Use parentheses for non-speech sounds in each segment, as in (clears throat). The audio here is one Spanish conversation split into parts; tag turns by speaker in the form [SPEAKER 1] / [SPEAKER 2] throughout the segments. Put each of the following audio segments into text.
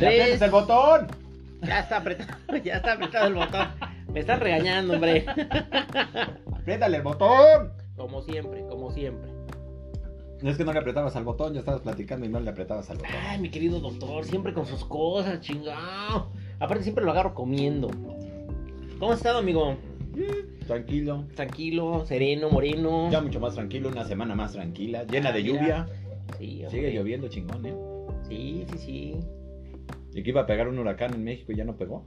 [SPEAKER 1] ¡Le aprietas el botón!
[SPEAKER 2] Ya está apretado, (laughs) ya está apretado el botón. Me están regañando, hombre. (laughs)
[SPEAKER 1] ¡Apriétale el botón!
[SPEAKER 2] Como siempre, como siempre.
[SPEAKER 1] Es que no le apretabas al botón, ya estabas platicando y no le apretabas al botón.
[SPEAKER 2] Ay, mi querido doctor, siempre con sus cosas, chingado. Aparte, siempre lo agarro comiendo. ¿Cómo has estado, amigo?
[SPEAKER 1] Tranquilo.
[SPEAKER 2] Tranquilo, sereno, moreno.
[SPEAKER 1] Ya mucho más tranquilo, una semana más tranquila, llena de lluvia.
[SPEAKER 2] Sí, hombre.
[SPEAKER 1] Sigue lloviendo chingón, ¿eh?
[SPEAKER 2] Sí, sí, sí.
[SPEAKER 1] Y que iba a pegar un huracán en México y ya no pegó.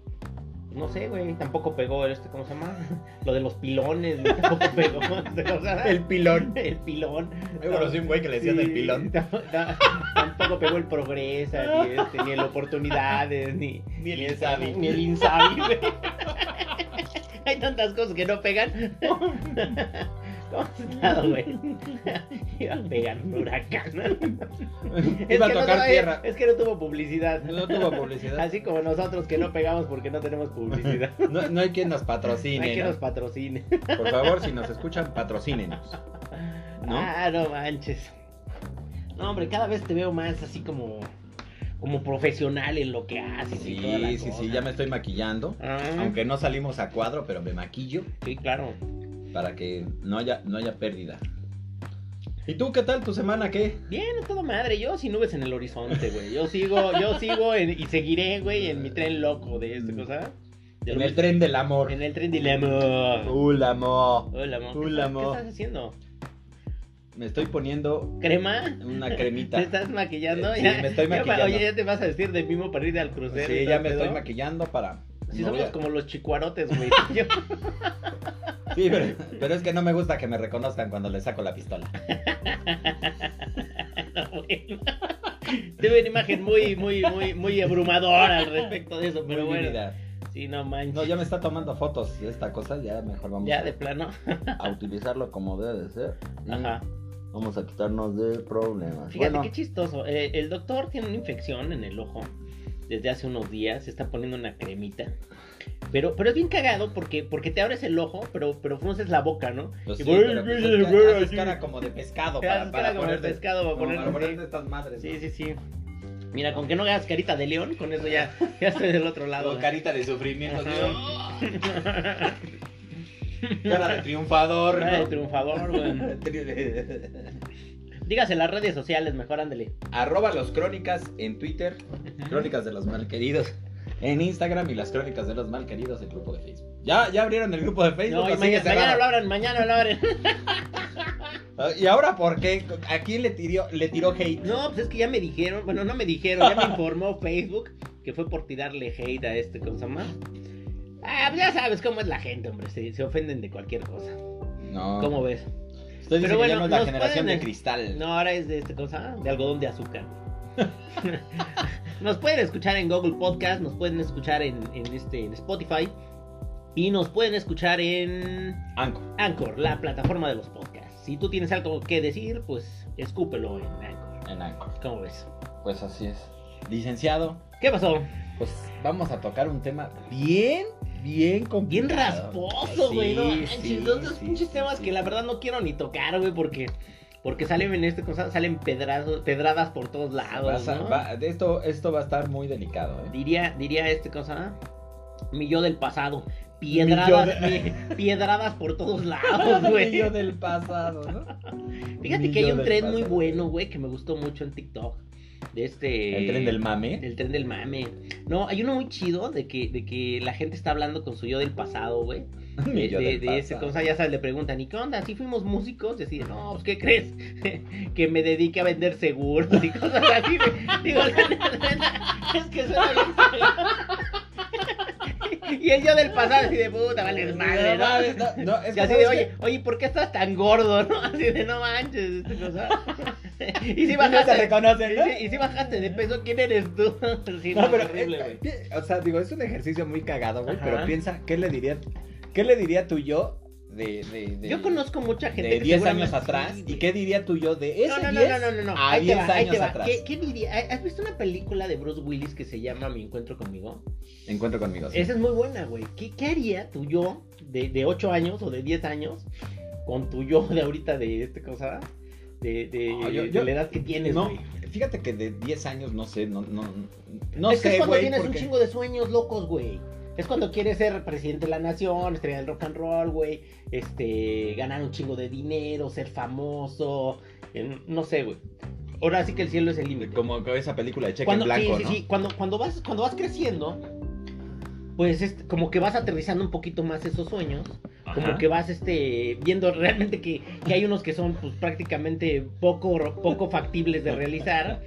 [SPEAKER 2] No sé, güey, tampoco pegó este, ¿cómo se llama? (laughs) Lo de los pilones, güey, tampoco pegó. (laughs) O sea,
[SPEAKER 1] El pilón. (laughs)
[SPEAKER 2] el pilón.
[SPEAKER 1] Yo conocí un güey que le decían el pilón.
[SPEAKER 2] tam- tam- Tampoco pegó el Progresa, ni, este, ni el Oportunidades, ni,
[SPEAKER 1] Ni el
[SPEAKER 2] este,
[SPEAKER 1] Insabi.
[SPEAKER 2] Ni el Insabi, güey. Hay tantas cosas que no pegan. ¿Cómo has estado, güey? (laughs) Iba a pegar un huracán. (laughs) Es
[SPEAKER 1] Iba a
[SPEAKER 2] no
[SPEAKER 1] tocar tierra.
[SPEAKER 2] Es que no tuvo publicidad.
[SPEAKER 1] No tuvo publicidad.
[SPEAKER 2] Así como nosotros que no pegamos porque no tenemos publicidad. (laughs)
[SPEAKER 1] No, no hay quien nos
[SPEAKER 2] No
[SPEAKER 1] patrocine.
[SPEAKER 2] hay que
[SPEAKER 1] ¿no?
[SPEAKER 2] nos patrocine.
[SPEAKER 1] Por favor, si nos escuchan, patrocínenos. ¿No?
[SPEAKER 2] Ah, no manches. No, hombre, cada vez te veo más así como como profesional en lo que haces y toda la
[SPEAKER 1] Sí, sí,
[SPEAKER 2] cosa.
[SPEAKER 1] sí, ya me estoy maquillando.
[SPEAKER 2] Ah,
[SPEAKER 1] Aunque no salimos a cuadro, pero me maquillo
[SPEAKER 2] Sí, claro.
[SPEAKER 1] Para que no haya, no haya pérdida. ¿Y tú qué tal tu semana? ¿Qué?
[SPEAKER 2] Bien, es todo madre. Yo sin nubes en el horizonte, güey. Yo sigo, yo sigo en- y seguiré, güey, en mi tren loco de esta cosa. De
[SPEAKER 1] En el tren del amor.
[SPEAKER 2] en el tren del amor.
[SPEAKER 1] Uh, el amor.
[SPEAKER 2] Hola, amor. ¿Qué,
[SPEAKER 1] Hola,
[SPEAKER 2] estás- ¿Qué
[SPEAKER 1] amor.
[SPEAKER 2] estás haciendo?
[SPEAKER 1] Me estoy poniendo
[SPEAKER 2] ¿Crema?
[SPEAKER 1] una (laughs) cremita.
[SPEAKER 2] ¿Te estás maquillando?
[SPEAKER 1] Sí,
[SPEAKER 2] Ya-
[SPEAKER 1] me estoy maquillando.
[SPEAKER 2] oye, ya te vas a vestir de mimo para ir al crucero.
[SPEAKER 1] Sí, ya me estoy maquillando para.
[SPEAKER 2] Sí,
[SPEAKER 1] no
[SPEAKER 2] somos
[SPEAKER 1] a-
[SPEAKER 2] como los chicuarotes, güey. (laughs)
[SPEAKER 1] Sí, pero, pero es que no me gusta que me reconozcan cuando le saco la pistola. (laughs)
[SPEAKER 2] No, bueno. Tuve una imagen muy, muy, muy, muy abrumadora al respecto de eso, pero
[SPEAKER 1] Muy
[SPEAKER 2] bueno.
[SPEAKER 1] vívida.
[SPEAKER 2] Sí, no manches.
[SPEAKER 1] No, ya me está tomando fotos de esta cosa, ya mejor vamos
[SPEAKER 2] Ya
[SPEAKER 1] a,
[SPEAKER 2] de plano.
[SPEAKER 1] a utilizarlo como debe de ser. y
[SPEAKER 2] Ajá.
[SPEAKER 1] Vamos a quitarnos de problemas.
[SPEAKER 2] Fíjate
[SPEAKER 1] Bueno,
[SPEAKER 2] qué chistoso. Eh, el doctor tiene una infección en el ojo desde hace unos días. Se está poniendo una cremita. Pero, pero es bien cagado porque, porque te abres el ojo, pero, pero frunces la boca, ¿no?
[SPEAKER 1] pues
[SPEAKER 2] Y
[SPEAKER 1] sí, pero pues haces
[SPEAKER 2] así.
[SPEAKER 1] cara como de pescado para, para
[SPEAKER 2] como de
[SPEAKER 1] ponerte,
[SPEAKER 2] pescado para
[SPEAKER 1] como
[SPEAKER 2] ponerte,
[SPEAKER 1] para ponerte estas madres.
[SPEAKER 2] Sí, sí, sí. Mira, con que no hagas carita de león, con eso ya, (laughs) ya estoy del otro lado.
[SPEAKER 1] Con carita de sufrimiento. (laughs) Cara de triunfador.
[SPEAKER 2] Cara de
[SPEAKER 1] ¿no?
[SPEAKER 2] triunfador, güey. (laughs) Dígase las redes sociales, mejor ándele.
[SPEAKER 1] Arroba los crónicas en Twitter. Crónicas de los malqueridos en Instagram y las crónicas de los malqueridos en grupo de Facebook. ¿Ya, ya abrieron el grupo de Facebook?
[SPEAKER 2] No, y
[SPEAKER 1] ¿O sigue
[SPEAKER 2] mañana, mañana lo abran, mañana lo abren.
[SPEAKER 1] Ah, ¿Y ahora por qué? ¿A quién le tiró, le tiró hate?
[SPEAKER 2] No, pues es que ya me dijeron, bueno, no me dijeron, ya me informó Facebook que fue por tirarle hate a este, ¿cómo se llama? Ah, pues ya sabes cómo es la gente, hombre, se, se ofenden de cualquier cosa.
[SPEAKER 1] No.
[SPEAKER 2] ¿Cómo ves?
[SPEAKER 1] Dice
[SPEAKER 2] Pero
[SPEAKER 1] que ya
[SPEAKER 2] bueno,
[SPEAKER 1] no es la generación
[SPEAKER 2] pueden-
[SPEAKER 1] de cristal.
[SPEAKER 2] No, ahora es de este cosa, de algodón de azúcar. (laughs) nos pueden escuchar en Google Podcast, nos pueden escuchar en, en este, en Spotify y nos pueden escuchar en
[SPEAKER 1] Anco.
[SPEAKER 2] Anchor, la plataforma de los podcasts. Si tú tienes algo que decir, pues escúpelo en Anchor.
[SPEAKER 1] En Anco.
[SPEAKER 2] ¿Cómo ves?
[SPEAKER 1] Pues así es. Licenciado,
[SPEAKER 2] ¿Qué pasó?
[SPEAKER 1] pues vamos a tocar un tema bien, bien complicado.
[SPEAKER 2] Bien rasposo,
[SPEAKER 1] Sí,
[SPEAKER 2] güey. No, manches,
[SPEAKER 1] sí,
[SPEAKER 2] dos dos
[SPEAKER 1] sí,
[SPEAKER 2] pinches temas que la verdad no quiero ni tocar, güey, porque porque salen en este cosa, salen pedrazos, pedradas por todos lados,
[SPEAKER 1] Vas a-
[SPEAKER 2] ¿no?
[SPEAKER 1] va- de esto, esto va a estar muy delicado, ¿eh?
[SPEAKER 2] Diría, diría este cosa, mi yo del pasado. Piedradas,
[SPEAKER 1] Mi de-
[SPEAKER 2] mi- piedradas por todos (laughs) lados, güey.
[SPEAKER 1] Yo del pasado, ¿no?
[SPEAKER 2] Fíjate
[SPEAKER 1] Mi
[SPEAKER 2] que hay un tren muy bueno, güey, que me gustó mucho en TikTok. De este.
[SPEAKER 1] El tren del mame.
[SPEAKER 2] El tren del mame. No, hay uno muy chido de que, de que la gente está hablando con su yo del pasado, güey. (laughs)
[SPEAKER 1] Mi
[SPEAKER 2] De,
[SPEAKER 1] yo
[SPEAKER 2] de,
[SPEAKER 1] del
[SPEAKER 2] de ese cosa, ya sabes, le preguntan, ¿y qué onda? ¿Sí fuimos músicos? Y así, no, pues, ¿qué crees? (laughs) que me dedique a vender seguros y cosas así. Digo, (laughs) es que suena bien. (laughs) y el yo del pasado, así de puta, vale, madre, ¿no?
[SPEAKER 1] mames, no, no, es
[SPEAKER 2] Y así
[SPEAKER 1] ¿sabes
[SPEAKER 2] de, oye, oye, ¿por qué estás tan gordo, no? (laughs) Así de, no manches, esta cosa. (laughs) y si bajaste,
[SPEAKER 1] reconocen, ¿no?
[SPEAKER 2] y si- y si bajaste de peso, ¿quién eres tú? Sí,
[SPEAKER 1] No, pero,
[SPEAKER 2] horrible,
[SPEAKER 1] eh, o sea, digo, es un ejercicio muy cagado, güey,
[SPEAKER 2] Ajá.
[SPEAKER 1] pero piensa, ¿qué le diría, qué le diría tu yo de, de, de-
[SPEAKER 2] Yo conozco mucha gente
[SPEAKER 1] de
[SPEAKER 2] que
[SPEAKER 1] 10
[SPEAKER 2] seguramente-
[SPEAKER 1] años atrás?
[SPEAKER 2] Sí,
[SPEAKER 1] ¿Y qué diría tu yo de ese
[SPEAKER 2] No, no, no,
[SPEAKER 1] 10
[SPEAKER 2] no, no, no, no.
[SPEAKER 1] a
[SPEAKER 2] Ahí te
[SPEAKER 1] 10
[SPEAKER 2] va, ahí
[SPEAKER 1] años atrás?
[SPEAKER 2] ¿Qué, qué diría? ¿Has visto una película de Bruce Willis que se llama Mi Encuentro Conmigo?
[SPEAKER 1] Encuentro conmigo. sí.
[SPEAKER 2] Esa es muy buena, güey. ¿Qué, qué haría tu yo de, de 8 años o de 10 años con tu yo de ahorita de este cosa? De, de,
[SPEAKER 1] No, yo-
[SPEAKER 2] de
[SPEAKER 1] yo-
[SPEAKER 2] la edad que tienes,
[SPEAKER 1] No,
[SPEAKER 2] güey.
[SPEAKER 1] fíjate que de 10 años, no sé, no, no, no
[SPEAKER 2] es que
[SPEAKER 1] sé,
[SPEAKER 2] es cuando tienes un chingo de sueños locos, güey. Es cuando quieres ser presidente de la nación, estrella del rock and roll, güey. Este, ganar un chingo de dinero, ser famoso. eh, no sé, güey. Ahora sí que el cielo es el límite.
[SPEAKER 1] Como esa película de Cheque
[SPEAKER 2] Cuando,
[SPEAKER 1] en Blanco,
[SPEAKER 2] sí, sí,
[SPEAKER 1] ¿no?
[SPEAKER 2] sí. Cuando, cuando, vas, cuando vas creciendo, pues es como que vas aterrizando un poquito más esos sueños. Como que vas este, viendo realmente que, que hay unos que son pues, prácticamente poco, poco factibles de realizar.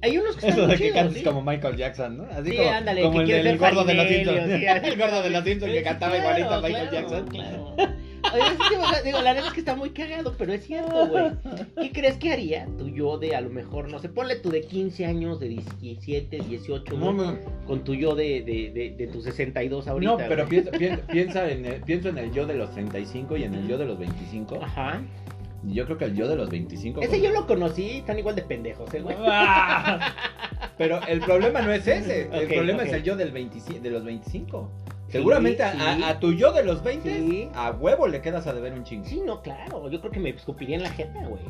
[SPEAKER 2] Hay unos que están
[SPEAKER 1] Eso de que
[SPEAKER 2] chidos,
[SPEAKER 1] cantes
[SPEAKER 2] ¿sí?
[SPEAKER 1] como Michael Jackson, ¿no? Así
[SPEAKER 2] Sí,
[SPEAKER 1] como,
[SPEAKER 2] ándale,
[SPEAKER 1] como
[SPEAKER 2] que
[SPEAKER 1] el del gordo de los Simpsons.
[SPEAKER 2] sí, (laughs)
[SPEAKER 1] el gordo de los Simpsons que
[SPEAKER 2] Sí,
[SPEAKER 1] cantaba
[SPEAKER 2] claro,
[SPEAKER 1] igualito a Michael
[SPEAKER 2] claro,
[SPEAKER 1] Jackson.
[SPEAKER 2] Claro. Oye, es que, digo, la neta es que está muy cagado, pero es cierto, güey. ¿Qué crees que haría tu yo de a lo mejor, no sé, ponle tu de 15 años, de 17, 18,
[SPEAKER 1] No,
[SPEAKER 2] güey,
[SPEAKER 1] me-
[SPEAKER 2] con tu yo de, de, de, de tus 62 ahorita?
[SPEAKER 1] no, pero piensa, piensa en el, pienso en el yo de los 35 y en el yo de los 25.
[SPEAKER 2] Ajá.
[SPEAKER 1] Yo creo que el yo de los 25.
[SPEAKER 2] Ese yo lo conocí, están igual de pendejos, ¿eh, güey? (laughs)
[SPEAKER 1] Ah. Pero el problema no es ese. el problema es el yo del 25 de los 25.
[SPEAKER 2] Sí,
[SPEAKER 1] Seguramente a-
[SPEAKER 2] sí.
[SPEAKER 1] A, a tu yo de los 20,
[SPEAKER 2] Sí.
[SPEAKER 1] a huevo le quedas a deber un chingo.
[SPEAKER 2] Sí, no, claro. Yo creo que me escupiría en la jeta, güey.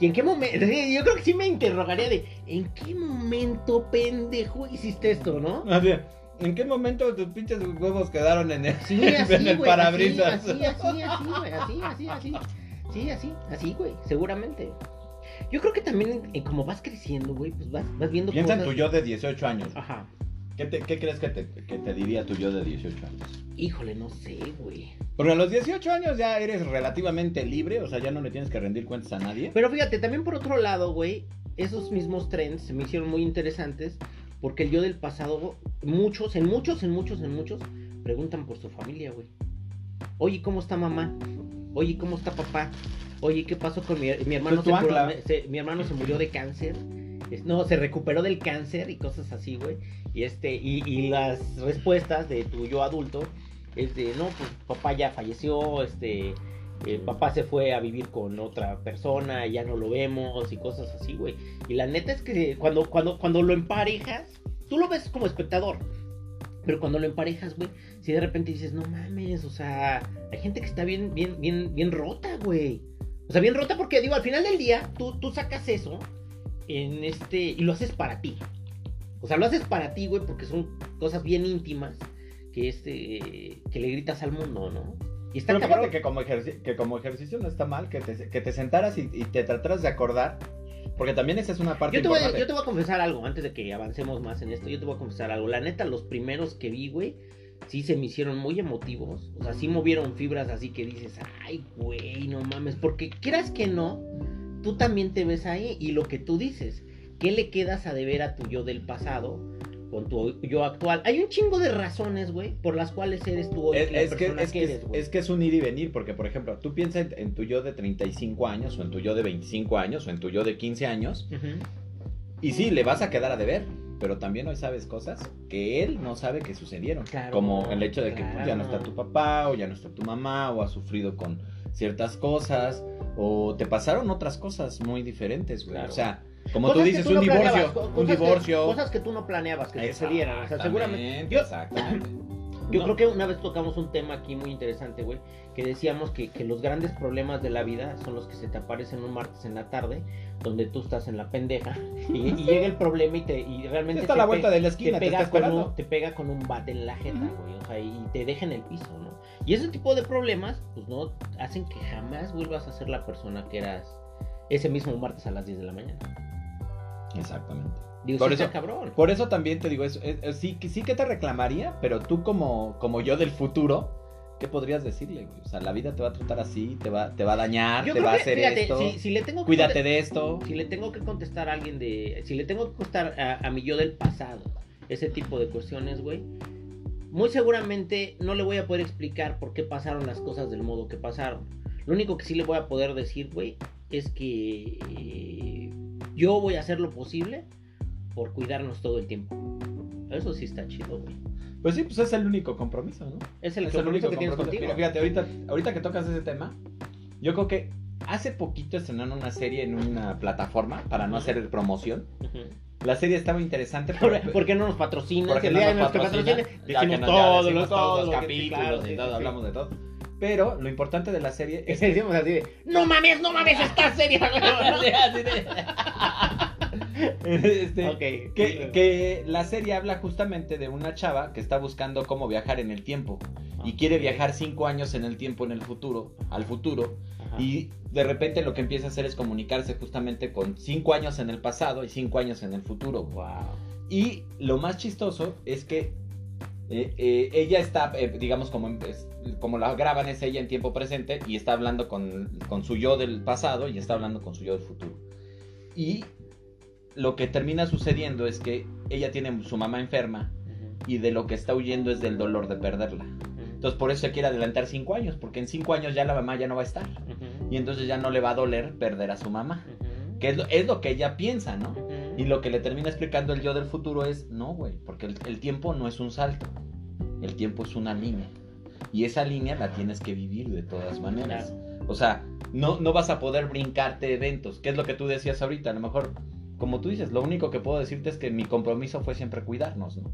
[SPEAKER 2] ¿Y en qué momento? (laughs) Yo creo que sí me interrogaría de ¿en qué momento, pendejo, hiciste esto, no?
[SPEAKER 1] Así, ¿En qué momento tus pinches huevos quedaron en el,
[SPEAKER 2] Sí, (laughs)
[SPEAKER 1] en
[SPEAKER 2] así,
[SPEAKER 1] el
[SPEAKER 2] güey.
[SPEAKER 1] parabrisas?
[SPEAKER 2] Así, así, así, güey. Así, así, así. Sí, así, así, güey. Seguramente. Yo creo que también, eh, como vas creciendo, güey, pues vas, vas viendo
[SPEAKER 1] Piensa en tu yo de 18 años.
[SPEAKER 2] Ajá.
[SPEAKER 1] ¿Qué, te- qué crees que te, que te diría tu yo de 18 años?
[SPEAKER 2] Híjole, no sé, güey.
[SPEAKER 1] Porque a los 18 años ya eres relativamente libre, o sea, ya no le tienes que rendir cuentas a nadie.
[SPEAKER 2] Pero fíjate, también por otro lado, güey, esos mismos trends se me hicieron muy interesantes porque el yo del pasado, muchos, en muchos, en muchos, en muchos, preguntan por su familia, güey. Oye, ¿cómo está mamá? Oye, ¿cómo está papá? Oye, ¿qué pasó con mi, mi hermano? Se se- mi hermano se murió de cáncer. Es- No, se recuperó del cáncer y cosas así, güey. Y este, y, y las respuestas de tu yo adulto es de, no, pues papá ya falleció, este, eh, papá se fue a vivir con otra persona, ya no lo vemos y cosas así, güey. Y la neta es que cuando, cuando, cuando lo emparejas, tú lo ves como espectador. Pero cuando lo emparejas, güey, si de repente dices, no mames, o sea, hay gente que está bien, bien, bien, bien rota, güey. O sea, bien rota porque, digo, al final del día, tú, tú sacas eso en este, y lo haces para ti. O sea, lo haces para ti, güey, porque son cosas bien íntimas que este, que le gritas al mundo, ¿no? Y está
[SPEAKER 1] Pero fíjate que como, ejerci- que como ejercicio no está mal que te, que te sentaras y, y te trataras de acordar, porque también esa es una parte
[SPEAKER 2] Yo te, voy,
[SPEAKER 1] importante.
[SPEAKER 2] yo te voy a confesar algo, antes de que avancemos más en esto, yo te voy a confesar algo. La neta, los primeros que vi, güey, sí se me hicieron muy emotivos. O sea, sí movieron fibras así que dices, ay, güey, no mames. Porque quieras que no, tú también te ves ahí. Y lo que tú dices, ¿qué le quedas a deber a tu yo del pasado con tu yo actual? Hay un chingo de razones, güey, por las cuales eres tú hoy
[SPEAKER 1] Es,
[SPEAKER 2] la
[SPEAKER 1] es que, es, que,
[SPEAKER 2] eres,
[SPEAKER 1] es que es un ir y venir, porque por ejemplo, tú piensas en, en tu yo de 35 años, o en tu yo de 25 años, o en tu yo de 15 años, y sí, le vas a quedar a deber, pero también hoy sabes cosas que él no sabe que sucedieron.
[SPEAKER 2] Claro,
[SPEAKER 1] como el hecho de que pues, ya no está tu papá, o ya no está tu mamá, o has sufrido con ciertas cosas, o te pasaron otras cosas muy diferentes, güey.
[SPEAKER 2] Claro.
[SPEAKER 1] O sea, como
[SPEAKER 2] Cosas
[SPEAKER 1] tú dices,
[SPEAKER 2] no
[SPEAKER 1] un divorcio,
[SPEAKER 2] planeabas, co-
[SPEAKER 1] un
[SPEAKER 2] cosas que-
[SPEAKER 1] divorcio.
[SPEAKER 2] cosas que tú no planeabas que sucedieran. O sea, seguramente.
[SPEAKER 1] Exactamente,
[SPEAKER 2] Yo,
[SPEAKER 1] exactamente.
[SPEAKER 2] Yo
[SPEAKER 1] No.
[SPEAKER 2] creo que una vez tocamos un tema aquí muy interesante, güey, que decíamos que, que los grandes problemas de la vida son los que se te aparecen un martes en la tarde, donde tú estás en la pendeja, (laughs) y, y llega el problema y, te, y realmente
[SPEAKER 1] Está a
[SPEAKER 2] te,
[SPEAKER 1] la
[SPEAKER 2] pe-
[SPEAKER 1] vuelta de la
[SPEAKER 2] te
[SPEAKER 1] esquina, te,
[SPEAKER 2] pega
[SPEAKER 1] está
[SPEAKER 2] con un, te pega con un bate en la jeta, güey, o sea, y te deja en el piso, ¿no? Y ese tipo de problemas, pues no, hacen que jamás vuelvas a ser la persona que eras ese mismo martes a las 10 de la mañana.
[SPEAKER 1] Exactamente.
[SPEAKER 2] Digo,
[SPEAKER 1] Por
[SPEAKER 2] sí
[SPEAKER 1] eso-
[SPEAKER 2] cabrón.
[SPEAKER 1] Por eso también te digo, es, es- es- sí, que- sí que te reclamaría, pero tú como, como yo del futuro, ¿qué podrías decirle, güey? O sea, la vida te va a tratar así, te va, te va a dañar,
[SPEAKER 2] Yo
[SPEAKER 1] te va a hacer
[SPEAKER 2] fíjate,
[SPEAKER 1] esto,
[SPEAKER 2] si, si le tengo que
[SPEAKER 1] cuídate de esto.
[SPEAKER 2] si le tengo que contestar a alguien de. Si le tengo que contestar a, a mi yo del pasado ese tipo de cuestiones, güey. Muy seguramente no le voy a poder explicar por qué pasaron las cosas del modo que pasaron. Lo único que sí le voy a poder decir, güey, es que eh, yo voy a hacer lo posible por cuidarnos todo el tiempo. Eso sí está chido, güey.
[SPEAKER 1] Pues sí, pues es el único compromiso, ¿no?
[SPEAKER 2] Es el
[SPEAKER 1] es
[SPEAKER 2] compromiso que tienes contigo.
[SPEAKER 1] Mira, fíjate, ahorita, ahorita que tocas ese tema, yo creo que hace poquito estrenaron una serie en una plataforma para no hacer promoción.
[SPEAKER 2] Ujú.
[SPEAKER 1] La serie estaba interesante
[SPEAKER 2] ¿Por,
[SPEAKER 1] pero-
[SPEAKER 2] por qué no nos patrocinan?
[SPEAKER 1] porque
[SPEAKER 2] El
[SPEAKER 1] no
[SPEAKER 2] día de
[SPEAKER 1] nos
[SPEAKER 2] nuestro
[SPEAKER 1] patrocina,
[SPEAKER 2] decimos
[SPEAKER 1] no-
[SPEAKER 2] todo,
[SPEAKER 1] decimos todos
[SPEAKER 2] todo
[SPEAKER 1] los capítulos
[SPEAKER 2] claro,
[SPEAKER 1] y todo,
[SPEAKER 2] sí,
[SPEAKER 1] hablamos de todo. Pero lo importante de la serie (laughs) es que
[SPEAKER 2] Decimos así de, no mames, no mames, está seria. (laughs) (laughs)
[SPEAKER 1] Así de- (laughs) Este, que, que la serie habla justamente de una chava que está buscando cómo viajar en el tiempo. Y quiere
[SPEAKER 2] Ok.
[SPEAKER 1] viajar cinco años en el tiempo, en el futuro, al futuro.
[SPEAKER 2] Ajá.
[SPEAKER 1] Y de repente lo que empieza a hacer es comunicarse justamente con cinco años en el pasado y cinco años en el futuro.
[SPEAKER 2] Wow.
[SPEAKER 1] Y lo más chistoso es que eh, eh, ella está, eh, digamos, como, como la graban es ella en tiempo presente y está hablando con, con su yo del pasado y está hablando con su yo del futuro. Y lo que termina sucediendo es que ella tiene su mamá enferma y de lo que está huyendo es del dolor de perderla. Entonces por eso se quiere adelantar cinco años, porque en cinco años ya la mamá ya no va a estar. Y entonces ya no le va a doler perder a su mamá. Que es lo, es lo que ella piensa, ¿no? Y lo que le termina explicando el yo del futuro es, no, güey, porque el, el tiempo no es un salto, el tiempo es una línea. Y esa línea la tienes que vivir de todas maneras. O sea, no, no vas a poder brincarte eventos, que es lo que tú decías ahorita, a lo mejor, como tú dices, lo único que puedo decirte es que mi compromiso fue siempre cuidarnos, ¿no?